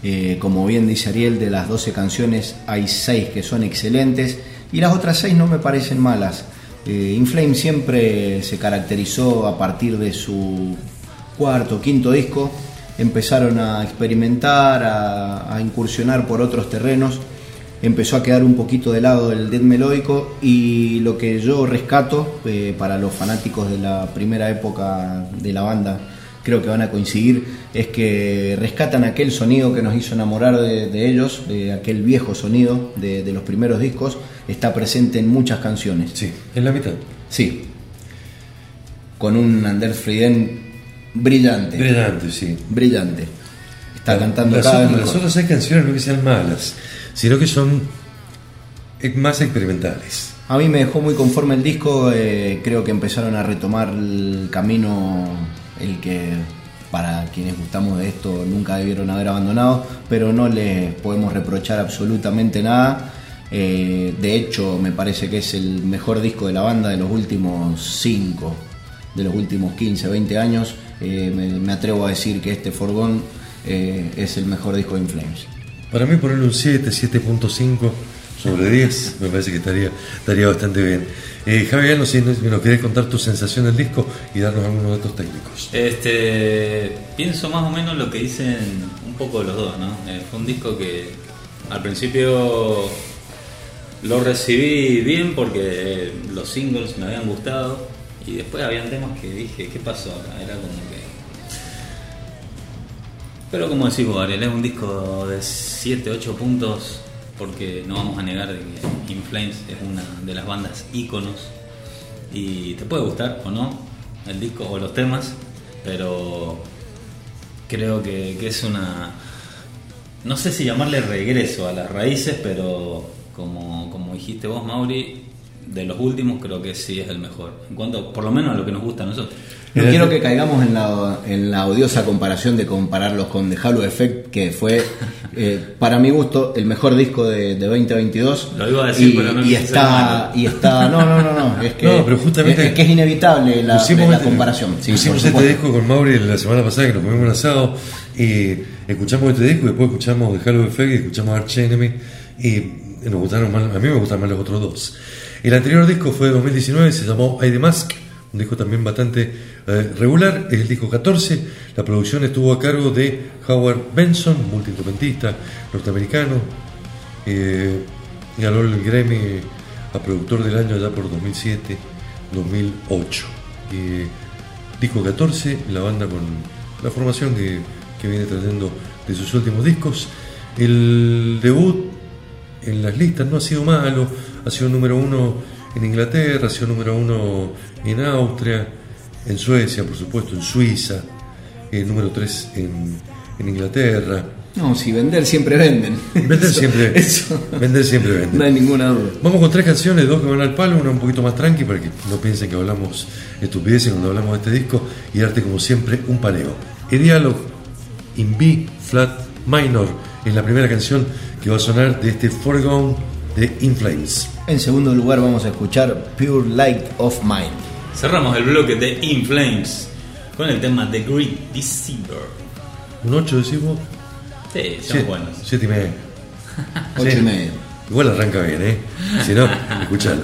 Eh, como bien dice Ariel, de las 12 canciones hay 6 que son excelentes y las otras 6 no me parecen malas. Eh, Inflame siempre se caracterizó a partir de su cuarto, quinto disco, empezaron a experimentar, a, a incursionar por otros terrenos. Empezó a quedar un poquito de lado el death melódico y lo que yo rescato eh, para los fanáticos de la primera época de la banda creo que van a coincidir es que rescatan aquel sonido que nos hizo enamorar de, de ellos de aquel viejo sonido de, de los primeros discos. Está presente en muchas canciones. Sí, en la mitad. sí. Con un Anders Frieden brillante Brillante, sí. brillante está cantando las, cada vez otras- mejor las otras seis canciones no que sean malas, sino que son más experimentales. A mí me dejó muy conforme el disco, eh, creo que empezaron a retomar el camino, el que para quienes gustamos de esto nunca debieron haber abandonado, pero no les podemos reprochar absolutamente nada. Eh, de hecho, me parece que es el mejor disco de la banda de los últimos 5, de los últimos 15, 20 años. Eh, me, me atrevo a decir que este Forgón eh, es el mejor disco de Inflames. Para mí ponerle un 7, 7.5 sobre 10 me parece que estaría, estaría bastante bien. Eh, Javier, no sé, si nos querés contar tu sensación del disco y darnos algunos datos técnicos. Este, pienso más o menos lo que dicen un poco los dos, ¿no? Eh, fue un disco que al principio lo recibí bien porque los singles me habían gustado y después habían temas que dije, ¿qué pasó acá? Era como que... Pero como decís vos, Ariel, es un disco de 7, 8 puntos porque no vamos a negar que In Flames es una de las bandas íconos y te puede gustar o no el disco o los temas, pero creo que, que es una... No sé si llamarle regreso a las raíces, pero como, como dijiste vos, Mauri, de los últimos creo que sí es el mejor. En cuanto, por lo menos a lo que nos gusta a nosotros. No quiero que caigamos en la, en la odiosa comparación de compararlos con The Halo Effect, que fue, <laughs> eh, para mi gusto, el mejor disco de, de 2022. Lo iba a decir, y, pero no y está, y está, no, no, no, no, <laughs> es que, No, pero justamente- es, es que es inevitable la, Pusimos la este- comparación. Sí, pusimos este disco con Mauri la semana pasada que nos comimos un asado y escuchamos este disco y después escuchamos The Halo Effect y escuchamos Arch Enemy y nos gustaron más, a mí me gustan más los otros dos. El anterior disco fue de 2019, se llamó I The Mask, un disco también bastante eh, regular, es el disco 14, la producción estuvo a cargo de Howard Benson, multiinstrumentista norteamericano, eh, ganó el Grammy a productor del año ya por 2007, 2008. Eh, disco 14, la banda con la formación que, que viene trayendo de sus últimos discos. El debut en las listas no ha sido malo, ha sido número uno en Inglaterra, ha sido número uno en Austria, en Suecia, por supuesto, en Suiza, eh, número 3 en, en Inglaterra. No, si vender siempre venden. Vender Eso- siempre, eso vender siempre vende. no hay ninguna duda. Vamos con tres canciones, dos que van al palo, una un poquito más tranqui para que no piensen que hablamos estupideces cuando hablamos de este disco y darte como siempre un paneo. El diálogo in B flat minor es la primera canción que va a sonar de este Foregone de In Flames. En segundo lugar vamos a escuchar Pure Light of Mine. Cerramos el bloque de In Flames con el tema The Great Deceiver. Un 8 decimos, Sí, son buenos. siete y medio. <laughs> Ocho Sí. y medio. Igual arranca bien, ¿eh? Si no, escuchalo.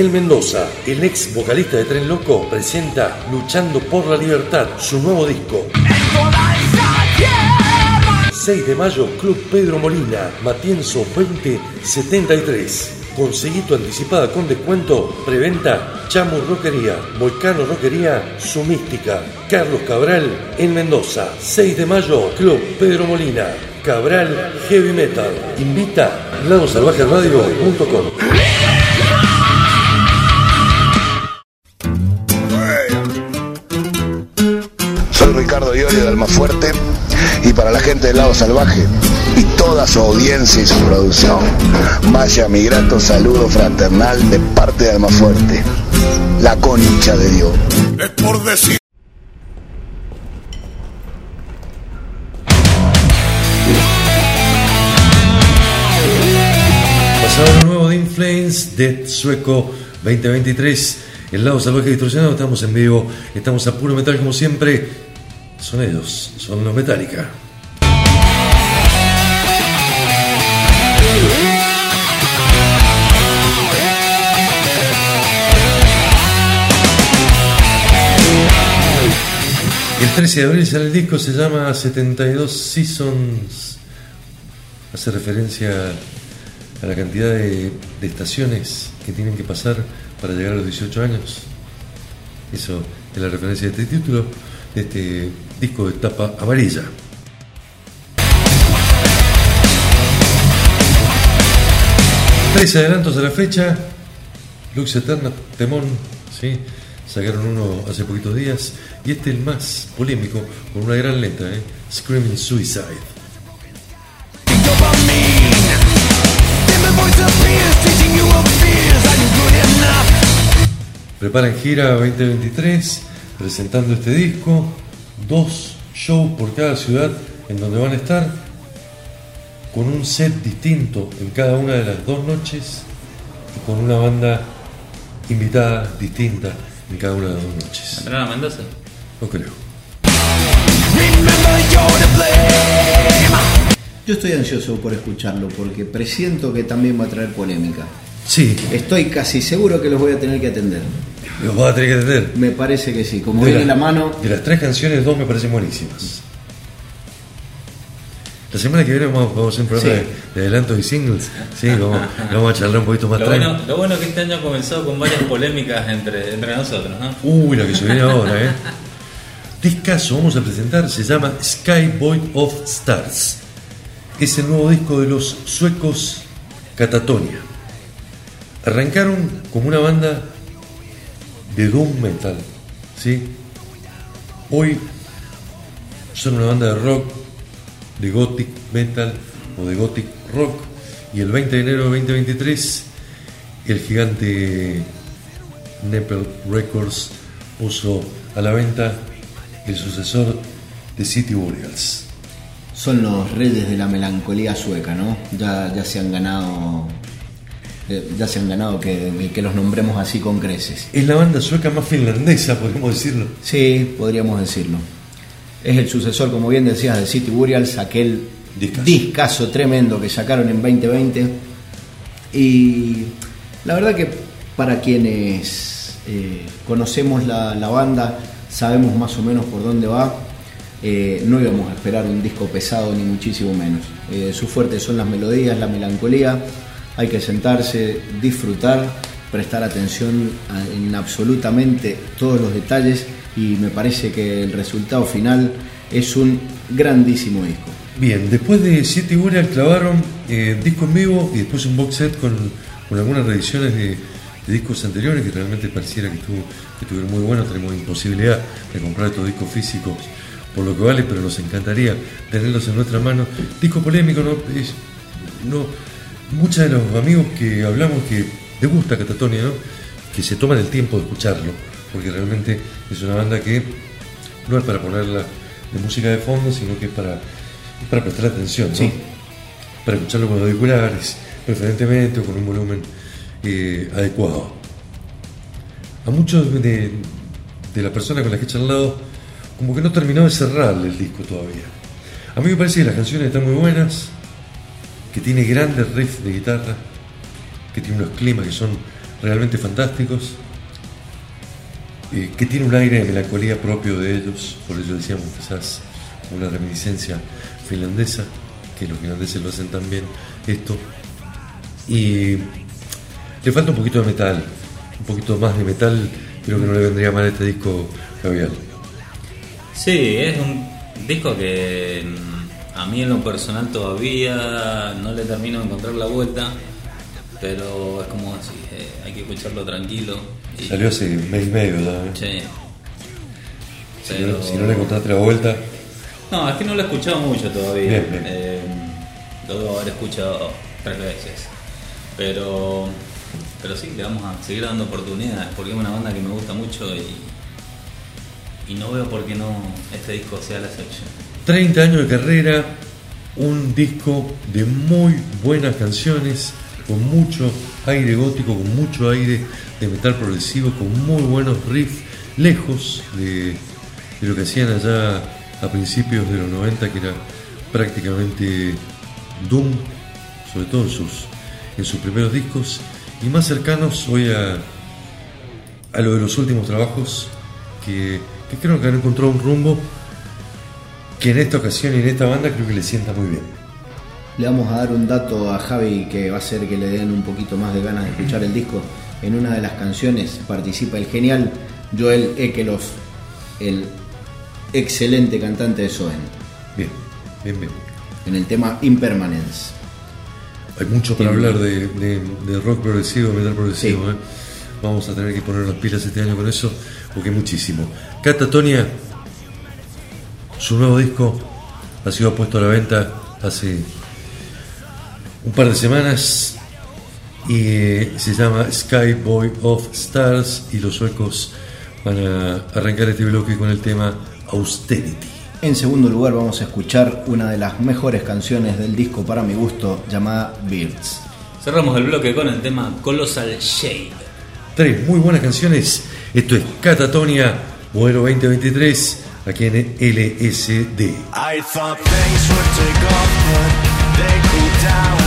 En Mendoza. El ex vocalista de Tren Loco presenta Luchando por la Libertad, su nuevo disco. 6 de mayo, Club Pedro Molina, Matienzo 2073. Conseguí tu anticipada con descuento, preventa, Chamu Roquería, Volcano Roquería, Su Mística, Carlos Cabral en Mendoza. 6 de mayo, Club Pedro Molina, Cabral Heavy Metal. Invita ladosalvajeradio.com. Ricardo Iori de Almafuerte y para la gente del lado salvaje y toda su audiencia y su producción, vaya mi grato saludo fraternal de parte de Almafuerte, la concha de Dios. Es por decir. Pasado lo nuevo de Inflames, Dead Sueco 2023. El lado salvaje distorsionado, estamos en vivo, estamos a puro metal como siempre. Son ellos, son los Metallica. El 13 de abril sale el disco, se llama 72 Seasons. Hace referencia a la cantidad de, estaciones que tienen que pasar para llegar a los 18 años. Eso es la referencia de este título, de este disco de tapa amarilla. Tres adelantos a la fecha. Lux Eterna, Temón, ¿sí? sacaron uno hace poquitos días. Y este el más polémico, con una gran letra, ¿eh? Screaming Suicide. Preparan gira 2023 presentando este disco, dos shows por cada ciudad en donde van a estar, con un set distinto en cada una de las dos noches y con una banda invitada distinta en cada una de las dos noches. ¿Vendrán a Mendoza? No creo. Yo estoy ansioso por escucharlo porque presiento que también va a traer polémica. Sí, Estoy casi seguro que los voy a tener que atender. Los vas a tener que entender. Me parece que sí. Como De viene la- la mano, De las tres canciones, dos me parecen buenísimas. La semana que viene vamos, vamos a hacer un programa Sí. de, de adelantos y singles. Sí, <laughs> vamos, vamos a charlar un poquito más Lo bueno, lo bueno es que este año ha comenzado con varias polémicas entre, entre nosotros, ¿no? Uy, la que se viene ahora, ¿eh? Discaso vamos a presentar, se llama Sky Void of Stars. Es el nuevo disco de los suecos Catatonia. Arrancaron como una banda de doom metal, ¿sí? Hoy son una banda de rock, de gothic metal o de gothic rock. Y el 20 de enero de 2023, el gigante Nepal Records puso a la venta el sucesor de City Burials. son los reyes de la melancolía sueca, ¿no? Ya, ya se han ganado. Eh, Ya se han ganado que, que los nombremos así con creces. Es la banda sueca más finlandesa, podemos decirlo. Sí, podríamos decirlo. Es el sucesor, como bien decías, de City Burials, aquel Discazo. discazo tremendo que sacaron en 2020. Y la verdad que para quienes eh, conocemos la, la banda, sabemos más o menos por dónde va. eh, no íbamos a esperar un disco pesado ni muchísimo menos. Eh, su fuerte son las melodías, la melancolía. Hay que sentarse, disfrutar, prestar atención en absolutamente todos los detalles y me parece que el resultado final es un grandísimo disco. Bien, después de City Burials clavaron eh, disco en vivo y después un box set con, algunas reediciones de, de discos anteriores que realmente pareciera que, estuvo, que estuvieron muy buenos. Tenemos imposibilidad de comprar estos discos físicos por lo que vale, pero nos encantaría tenerlos en nuestra mano. Disco polémico, ¿no? Es- no muchos de los amigos que hablamos que les gusta Catatonia, ¿no? que se toman el tiempo de escucharlo, porque realmente es una banda que no es para ponerla de música de fondo, sino que es para, es para prestar atención, ¿no? Sí. para escucharlo con auriculares, preferentemente o con un volumen eh, adecuado. A muchos de, de las personas con las que he charlado, como que no terminó de cerrarle el disco todavía. A mí me parece que las canciones están muy buenas, que tiene grandes riffs de guitarra, que tiene unos climas que son realmente fantásticos, eh, que tiene un aire de melancolía propio de ellos, por eso decíamos quizás una reminiscencia finlandesa, que los finlandeses lo hacen también esto, y le falta un poquito de metal, un poquito más de metal, creo que no le vendría mal a este disco Gabriel. Sí, es un disco que mm, a mí en lo personal todavía no le termino de encontrar la vuelta, pero es como así, eh, hay que escucharlo tranquilo. y- Salió hace mes y medio ya, ¿eh? Sí. Si, Pero- no, si no le encontraste la vuelta, No, es que no lo he escuchado mucho todavía. Bien, bien. Eh, lo debo haber escuchado tres veces. Pero, pero sí, le vamos a seguir dando oportunidades porque es una banda que me gusta mucho y, y no veo por qué no este disco sea la excepción. 30 años de carrera, un disco de muy buenas canciones, con mucho aire gótico, con mucho aire de metal progresivo, con muy buenos riffs, lejos de, lo que hacían allá a principios de los 90, que era prácticamente Doom, sobre todo en sus, en sus primeros discos, y más cercanos hoy a, a lo de los últimos trabajos, que creo que han encontrado un rumbo que en esta ocasión y en esta banda creo que le sienta muy bien. Le vamos a dar un dato a Javi que va a hacer que le den un poquito más de ganas de escuchar el disco. En una de las canciones participa el genial Joel Ekelof, el excelente cantante de Soen, Bien, bien, bien. en el tema Impermanence. Hay mucho para Bien. hablar de, de- de rock progresivo, metal progresivo. Sí. ¿eh? Vamos a tener que poner las pilas este año con eso, porque muchísimo. Catatonia, su nuevo disco ha sido puesto a la venta hace un par de semanas y eh, se llama Sky Boy of Stars y los suecos van a arrancar este bloque con el tema Austerity. En segundo lugar vamos a escuchar una de las mejores canciones del disco para mi gusto llamada Birds. Cerramos el bloque con el tema Colossal Shade. Tres muy buenas canciones. Esto es Catatonia, modelo 2023, aquí en LSD. I thought things would take off, but they cooled down.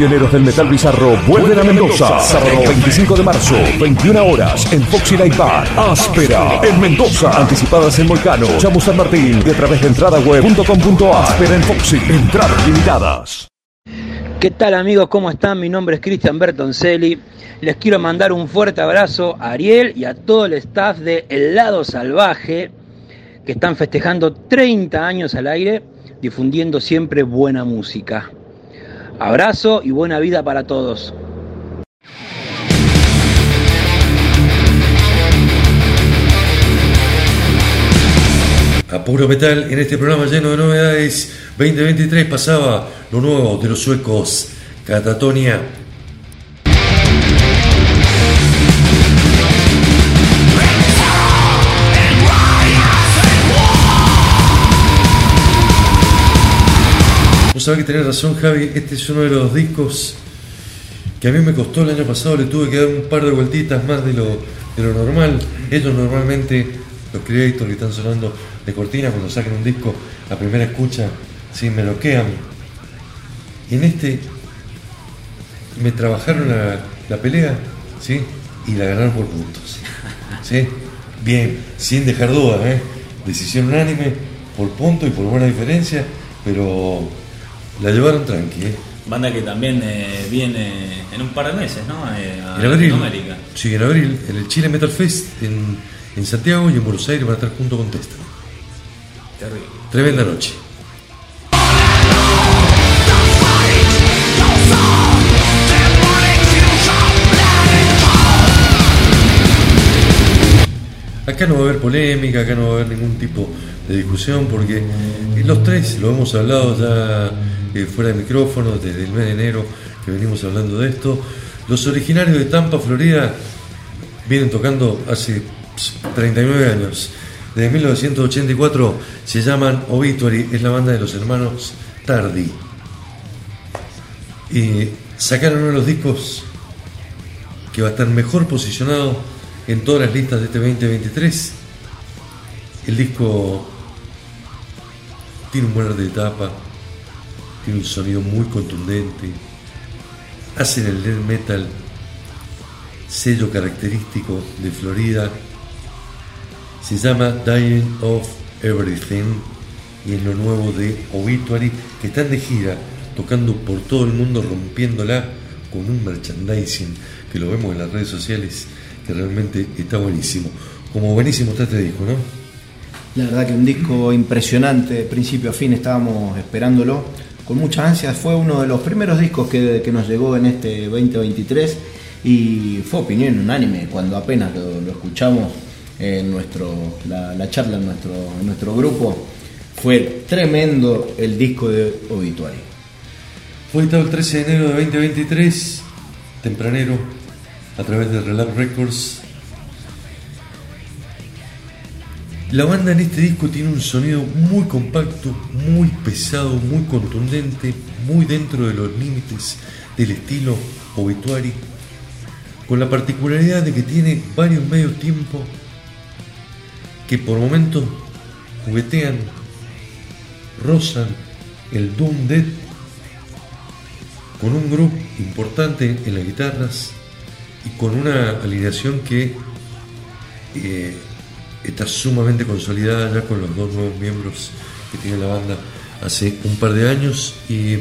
Pioneros del metal bizarro vuelven a Mendoza. Sábado 25 de marzo, 21 horas, en Foxy Light Bar. Áspera. En Mendoza. Anticipadas en Molcano, Chamu San Martín y a través de entradaweb.com.ar. Áspera en Foxy. Entradas limitadas. ¿Qué tal amigos? ¿Cómo están? Mi nombre es Cristian Bertoncelli. Les quiero mandar un fuerte abrazo a Ariel y a todo el staff de El Lado Salvaje que están festejando 30 años al aire, difundiendo siempre buena música. Abrazo y buena vida para todos. A puro metal, en este programa lleno de novedades, 2023 pasaba lo nuevo de los suecos, Catatonia. Vos sabés que tenés razón, Javi. Este es uno de los discos que a mí me costó el año pasado. Le tuve que dar un par de vueltitas más de lo, normal. Ellos normalmente, los creators que están sonando de cortina, cuando sacan un disco a primera escucha, sí, me bloquean. Y en este me trabajaron la, la pelea, ¿sí? Y la ganaron por puntos. ¿Sí? Bien, sin dejar duda, ¿eh? Decisión unánime, por punto y por buena diferencia, pero la llevaron tranqui, ¿eh? Banda que también eh, viene en un par de meses, ¿no? Eh, a En abril, Latinoamérica. sí, en abril, en el Chile Metal Fest en, en Santiago y en Buenos Aires van a estar junto con Testa. Terrible. Tremenda noche. Acá no va a haber polémica, acá no va a haber ningún tipo de discusión, porque los tres lo hemos hablado ya eh, fuera de micrófono desde el mes de enero que venimos hablando de esto. Los originarios de Tampa, Florida, vienen tocando hace 39 años. Desde 1984 se llaman Obituary, es la banda de los hermanos Tardy. Y sacaron uno de los discos que va a estar mejor posicionado en todas las listas de este 2023. El disco tiene un buen arte de tapa, tiene un sonido muy contundente, hacen el death metal, sello característico de Florida, se llama Dying of Everything y es lo nuevo de Obituary que están de gira tocando por todo el mundo rompiéndola con un merchandising que lo vemos en las redes sociales que realmente está buenísimo como buenísimo está este disco ¿no? La verdad que un disco impresionante, de principio a fin estábamos esperándolo con muchas ansias. Fue uno de los primeros discos que, nos llegó en este 2023 y fue opinión unánime cuando apenas lo, escuchamos en nuestro, la, la charla en nuestro, en nuestro grupo. Fue tremendo el disco de Obituary. Fue editado el 13 de enero de 2023, tempranero, a través de Relap Records. La banda en este disco tiene un sonido muy compacto, muy pesado, muy contundente, muy dentro de los límites del estilo obituary, con la particularidad de que tiene varios medios tiempos que por momentos juguetean, rozan el Doom Dead con un grupo importante en las guitarras y con una alineación que eh, está sumamente consolidada ya con los dos nuevos miembros que tiene la banda hace un par de años y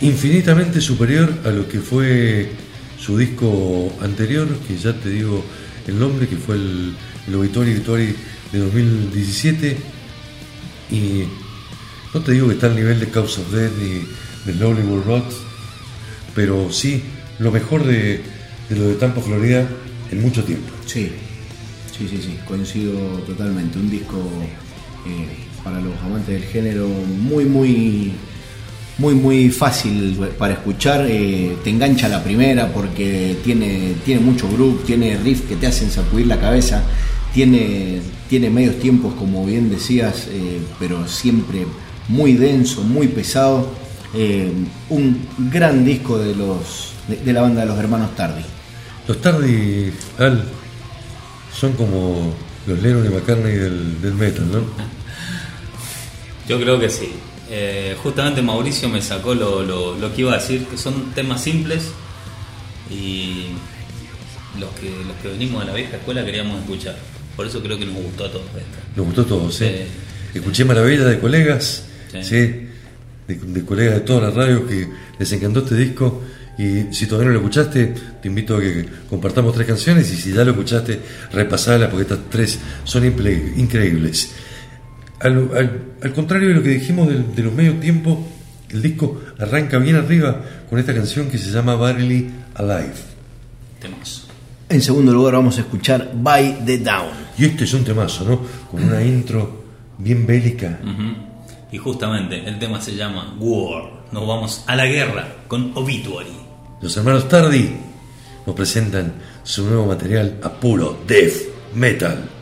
infinitamente superior a lo que fue su disco anterior, que ya te digo el nombre, que fue el, el Obituary Obituary de 2017 y no te digo que está al nivel de Cause of Death ni de Lonely World Road, pero sí lo mejor de, de lo de Tampa, Florida en mucho tiempo. Sí, sí, sí, sí, coincido totalmente. Un disco eh, para los amantes del género muy, muy, muy, muy fácil para escuchar. eh, te engancha la primera porque tiene, tiene mucho groove, tiene riffs que te hacen sacudir la cabeza, tiene, tiene medios tiempos, como bien decías, eh, pero siempre muy denso, muy pesado. Un gran disco de, los, de la banda de los hermanos Tardy. Los Tardy, Al, son como los Lennon y McCartney del, del metal, ¿no? Yo creo que sí. Eh, justamente Mauricio me sacó lo, lo- lo que iba a decir, que son temas simples y los que, los que venimos de la vieja escuela queríamos escuchar. Por eso creo que nos gustó a todos esto. Nos gustó todo, ¿sí? Sí. Escuché maravillas de colegas, Sí. ¿sí? De, de colegas de todas las radios que les encantó este disco. Y si todavía no lo escuchaste, te invito a que compartamos tres canciones. Y si ya lo escuchaste, repasalas porque estas tres son increíbles. Al, al- al contrario de lo que dijimos del- de, los medios tiempos, el disco arranca bien arriba con esta canción que se llama Barely Alive. Temas. En segundo lugar vamos a escuchar By the Down. Y este es un temazo, ¿no? Con una intro bien bélica. Ujú. Y justamente el tema se llama War. Nos vamos a la guerra con Obituary. Los hermanos Tardy nos presentan su nuevo material a puro death metal.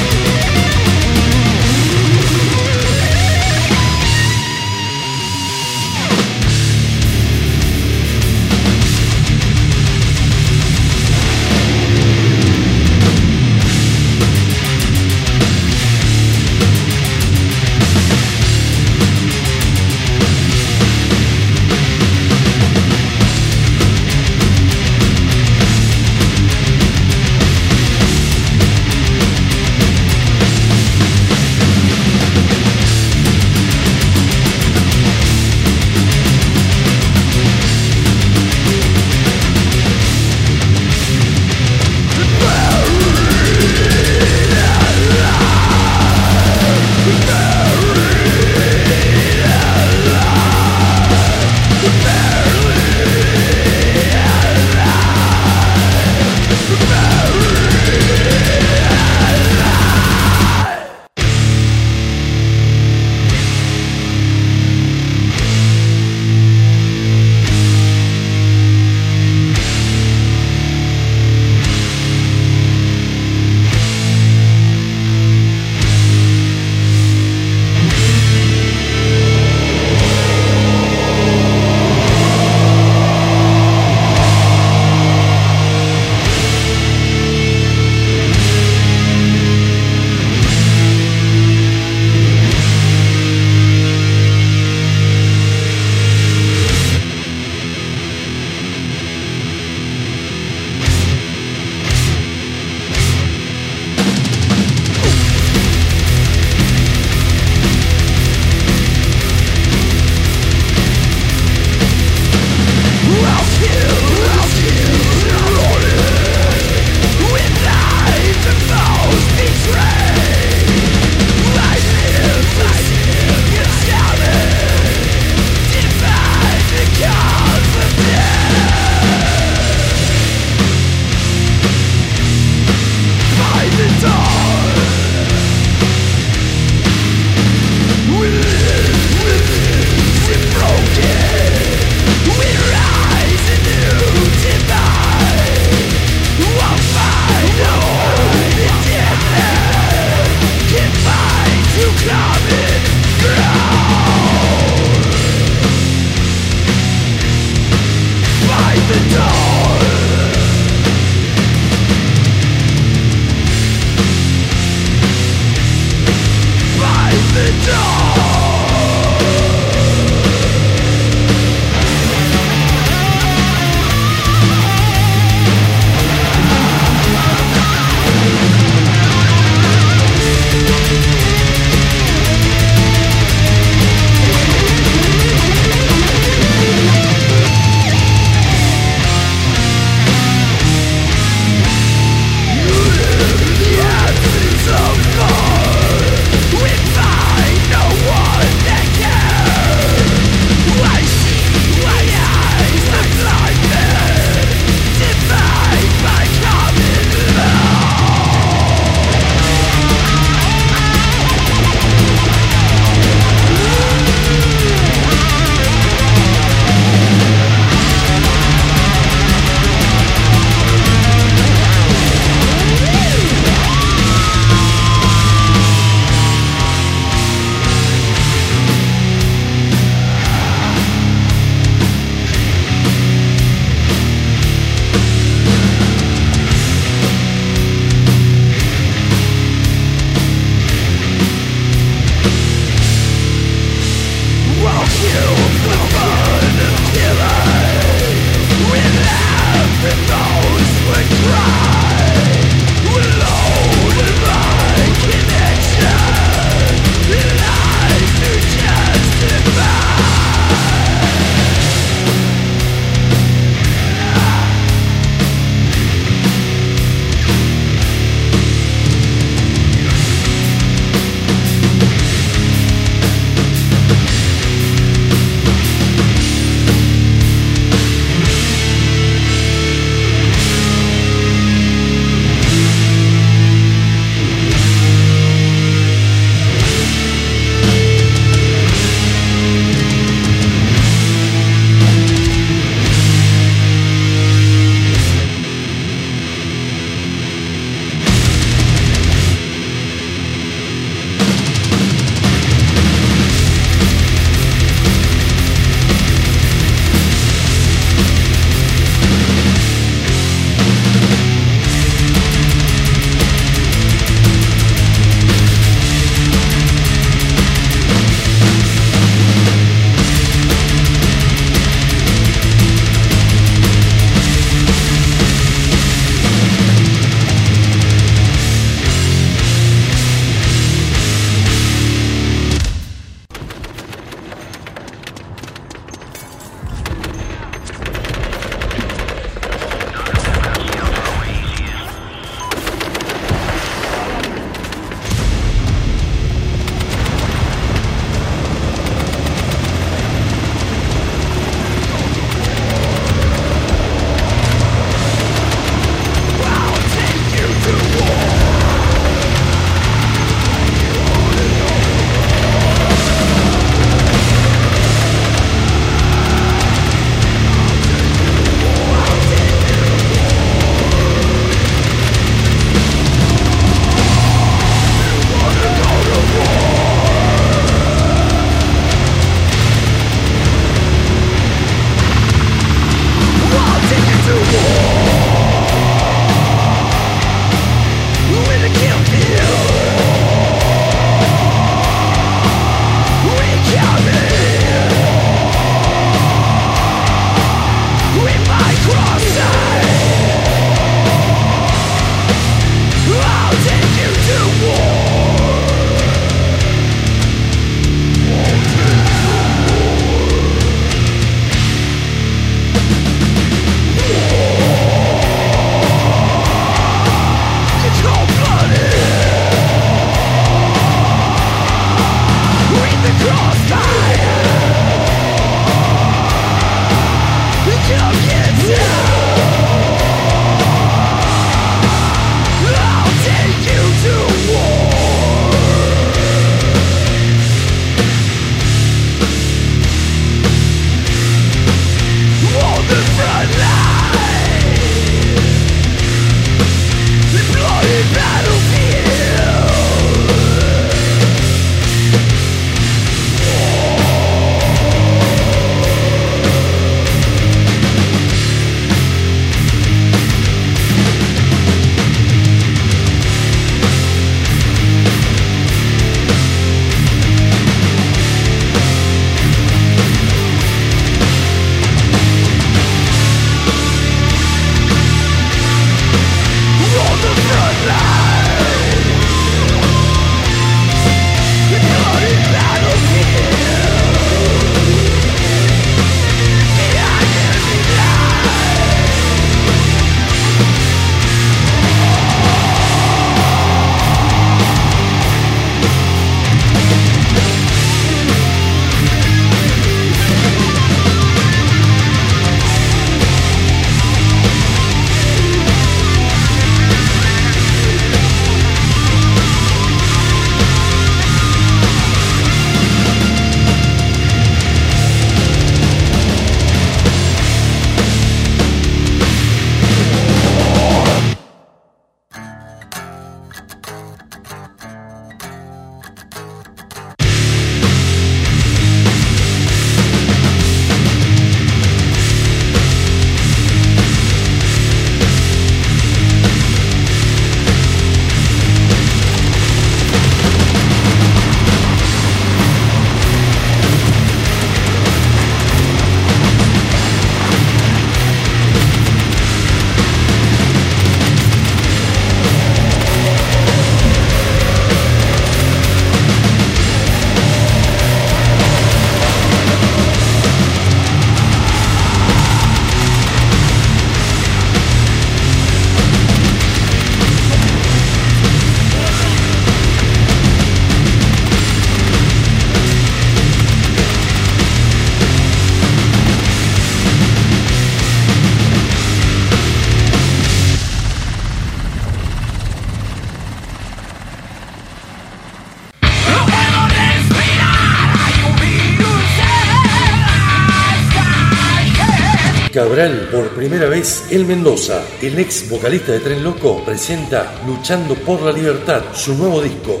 El Mendoza, el ex vocalista de Tren Loco, presenta Luchando por la Libertad, su nuevo disco.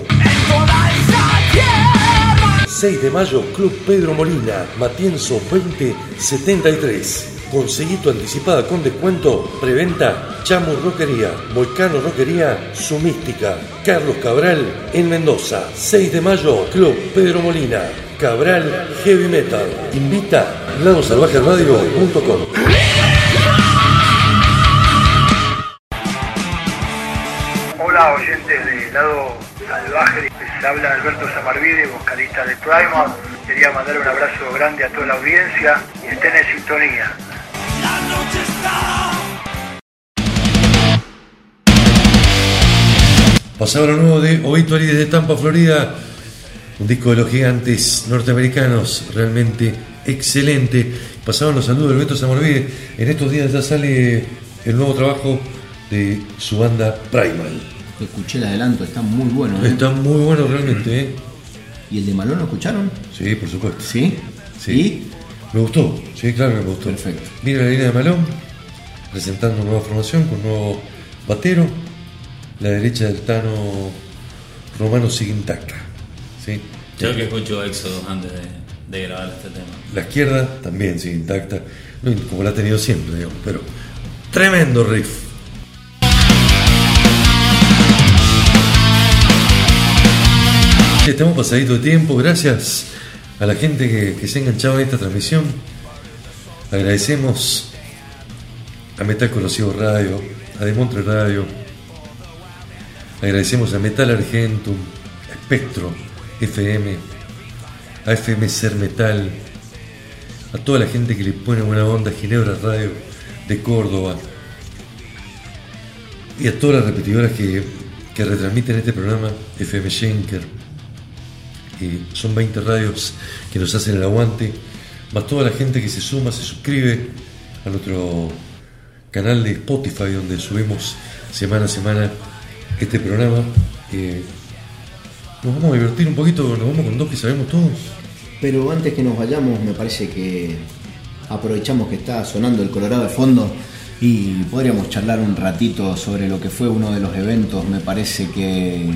6 de mayo, Club Pedro Molina, Matienzo 2073. Conseguí tu anticipada con descuento, preventa, Chamu Roquería, Volcano Roquería, Su Mística, Carlos Cabral en Mendoza. 6 de mayo, Club Pedro Molina, Cabral Heavy Metal. Invita ladosalvajeradio.com. les habla Alberto Samarvide, vocalista de Primal. Quería mandar un abrazo grande a toda la audiencia y estén en sintonía. Pasaba lo nuevo de Obituary desde Tampa, Florida. Un disco de los gigantes norteamericanos, realmente excelente. Pasaban los saludos del Beto Samarvide. En estos días ya sale el nuevo trabajo de su banda Primal. Escuché el adelanto, está muy bueno. ¿eh? Está muy bueno realmente, ¿eh? ¿Y el de Malón lo escucharon? Sí, por supuesto. ¿Sí? Sí. Me gustó, sí, claro que me gustó. Perfecto. Viene la línea de Malón, presentando nueva formación con nuevo batero. La derecha del Tano Romano sigue intacta. ¿sí? Yo que escucho Éxodo antes de, de grabar este tema. La izquierda también sigue intacta, como la ha tenido siempre, digamos, pero tremendo riff. Estamos pasadito de tiempo, gracias a la gente que, se ha enganchado en esta transmisión. Agradecemos a Metal Conocido Radio, a Demontre Radio, agradecemos a Metal Argentum, a Espectro FM, a FM Ser Metal, a toda la gente que le pone buena onda a Ginebra Radio de Córdoba y a todas las repetidoras que, que retransmiten este programa, FM Schenker. Son 20 radios que nos hacen el aguante, más toda la gente que se suma, se suscribe a nuestro canal de Spotify donde subimos semana a semana este programa. Nos vamos a divertir un poquito, nos vamos con dos que sabemos todos. Pero antes que nos vayamos, me parece que aprovechamos que está sonando el Colorado de fondo y podríamos charlar un ratito sobre lo que fue uno de los eventos, me parece que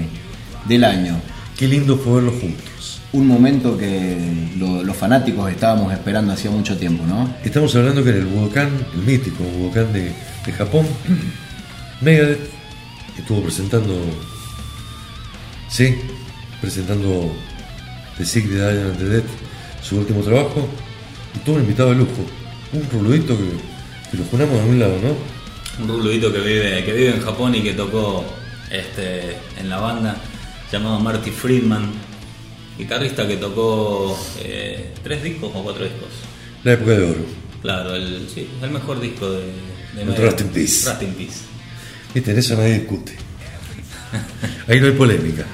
del año. Qué lindo fue verlos juntos. Un momento que lo- los fanáticos estábamos esperando hacía mucho tiempo, ¿no? Estamos hablando que en el Budokan, el mítico Budokan de, de Japón, Megadeth estuvo presentando, sí, presentando The Sick, The Dying and The Dead, su último trabajo, y tuvo un invitado de lujo, un ruludito que, que lo ponemos de un lado, ¿no? un ruludito que vive, que vive en Japón y que tocó este, en la banda, llamado Marty Friedman, guitarrista que tocó eh, tres discos o cuatro discos. La época de oro. Claro, el, sí, el mejor disco de, de. Rust in Peace. Rust in Peace. Viste, en eso nadie discute. Ahí no hay polémica.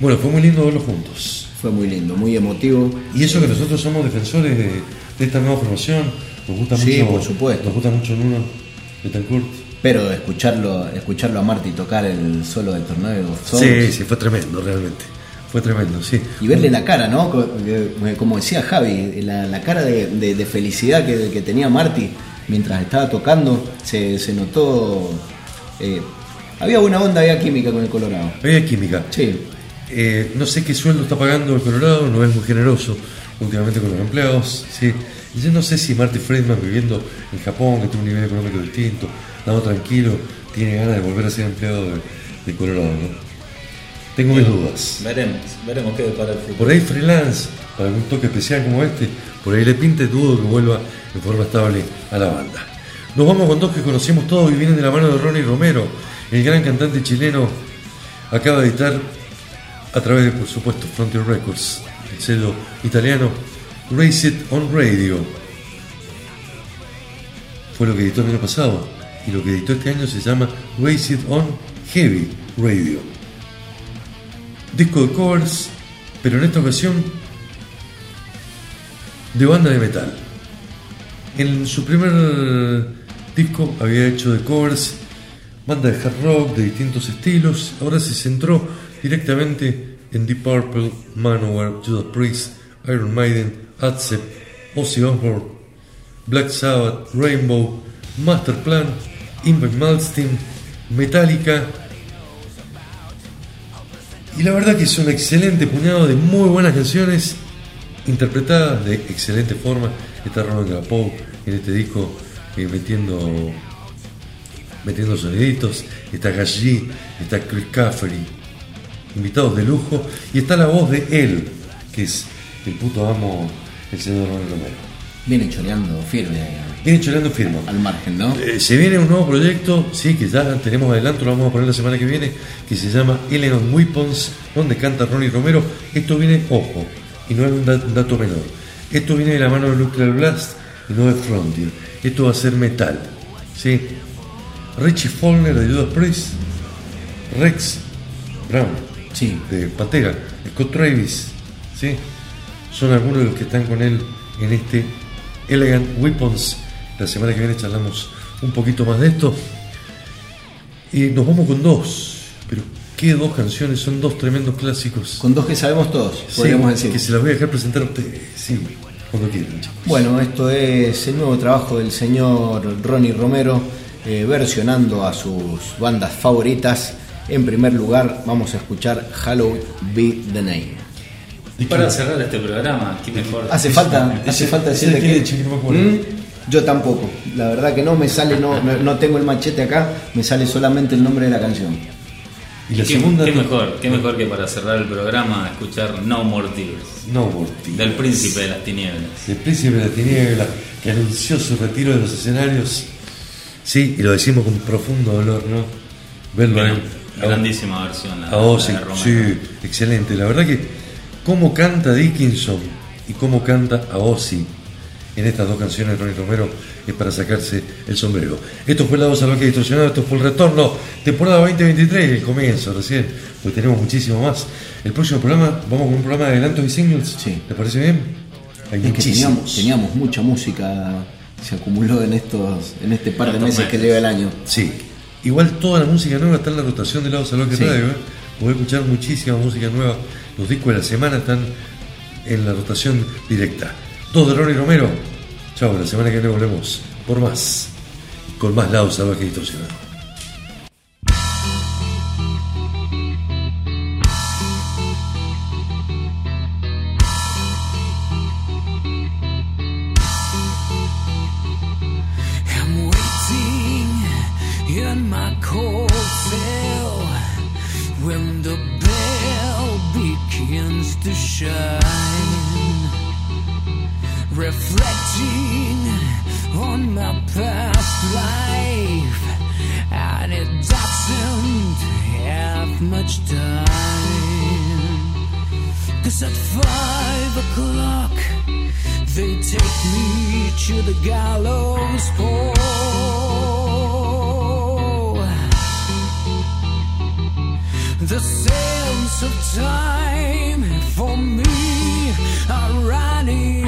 Bueno, fue muy lindo verlos juntos. Fue muy lindo, muy emotivo. Y eso que nosotros somos defensores de, de esta nueva formación, nos gusta Sí, mucho. por supuesto. Nos gusta mucho Nuno Betancourt. Pero escucharlo, escucharlo a Marty tocar el solo del Tornado of Souls Sí, sí, fue tremendo, realmente. Fue tremendo, sí. y verle la cara, ¿no? Que- Como decía Javi, la, la cara de, de- de felicidad que, que tenía Marty mientras estaba tocando, se, se notó. eh, había buena onda, había química con el Colorado. Había química. Sí, Eh, no sé qué sueldo está pagando el Colorado, no es muy generoso últimamente con los empleados. ¿sí? Yo no sé si Marty Friedman viviendo en Japón, que tiene un nivel económico distinto, estando tranquilo, tiene ganas de volver a ser empleado de, de Colorado. ¿no? Tengo mis dudas. Veremos, veremos qué depara el futuro. Por ahí freelance, para un toque especial como este, por ahí le pinte dudo que vuelva en forma estable a la banda. Nos vamos con dos que conocemos todos y vienen de la mano de Ronnie Romero, el gran cantante chileno, acaba de editar a través de, por supuesto, Frontier Records, el sello italiano, Race It on Radio. Fue lo que editó el año pasado y lo que editó este año se llama It on Heavy Radio disco de covers, pero en esta ocasión de banda de metal. En su primer disco había hecho de covers, banda de hard rock de distintos estilos, ahora se centró directamente en Deep Purple, Manowar, Judas Priest, Iron Maiden, Accept, Ozzy Osbourne, Black Sabbath, Rainbow, Masterplan, Invent Malmsteen, Metallica, y la verdad que es un excelente puñado de muy buenas canciones interpretadas de excelente forma. Está Ronald Grapow en este disco eh, metiendo metiendo soniditos. Está Gashi, está Chris Caffery, invitados de lujo. Y está la voz de él, que es el puto amo, el señor Ronald Romero. Viene choreando firme Viene choreando firma. al margen, ¿no? Eh, se viene un nuevo proyecto, sí, que ya tenemos adelanto, lo vamos a poner la semana que viene, que se llama Eleanor Weapons, donde canta Ronnie Romero. Esto viene, ojo, y no es un, da- un dato menor. Esto viene de la mano de Nuclear Blast y no de Frontier. Esto va a ser metal, ¿sí? Richie Faulkner de Judas Priest, Rex Brown Sí. de Pantera, Scott Travis, ¿sí? Son algunos de los que están con él en este Elegant Weapons. La semana que viene charlamos un poquito más de esto. Y nos vamos con dos, pero qué dos canciones, son dos tremendos clásicos. Con dos que sabemos todos, Sí, podríamos decir. Que se las voy a dejar presentar a ustedes, sí, cuando quieran, chicos. Bueno, esto es el nuevo trabajo del señor Ronnie Romero, eh, versionando a sus bandas favoritas. En primer lugar, vamos a escuchar Halloween Be the Name. Y para cerrar este programa, ¿qué mejor? Hace falta, ese- hace falta decirle que chico, no me acuerdo. ¿Mm? yo tampoco. La verdad que no me sale, no, no, no tengo el machete acá, me sale solamente el nombre de la canción. Y la ¿Qué, segunda. qué mejor, qué mejor que para cerrar el programa escuchar No More Tears, No, Morty. del príncipe de las tinieblas. El príncipe de la tiniebla que anunció su retiro de los escenarios. Sí, y lo decimos con profundo dolor, ¿no? Verlo grandísima versión la, de Romero. sí, excelente. La verdad que cómo canta Dickinson y cómo canta a Ozzy en estas dos canciones de Ronnie Romero es para sacarse el sombrero. Esto fue el lado salvaje distorsionado, esto fue el retorno, temporada 2023, el comienzo recién, porque tenemos muchísimo más. El próximo programa, vamos con un programa de adelantos y singles. Sí. ¿Te parece bien? Hay Es que muchísimos. teníamos, teníamos mucha música, se acumuló en estos, en este par de Estos meses que meses. lleva el año. Sí. Igual toda la música nueva está en la rotación de lado salvaje Sí. radio. ¿eh? Podés escuchar muchísima música nueva. Los discos de la semana están en la rotación directa. Dos de Ronnie Romero. Chao, la semana que viene volvemos por más. Con más lado salvaje distorsionado. shine, reflecting on my past life, and it doesn't have much time. Cause at five o'clock, they take me to the gallows pole. The sands of time for me are running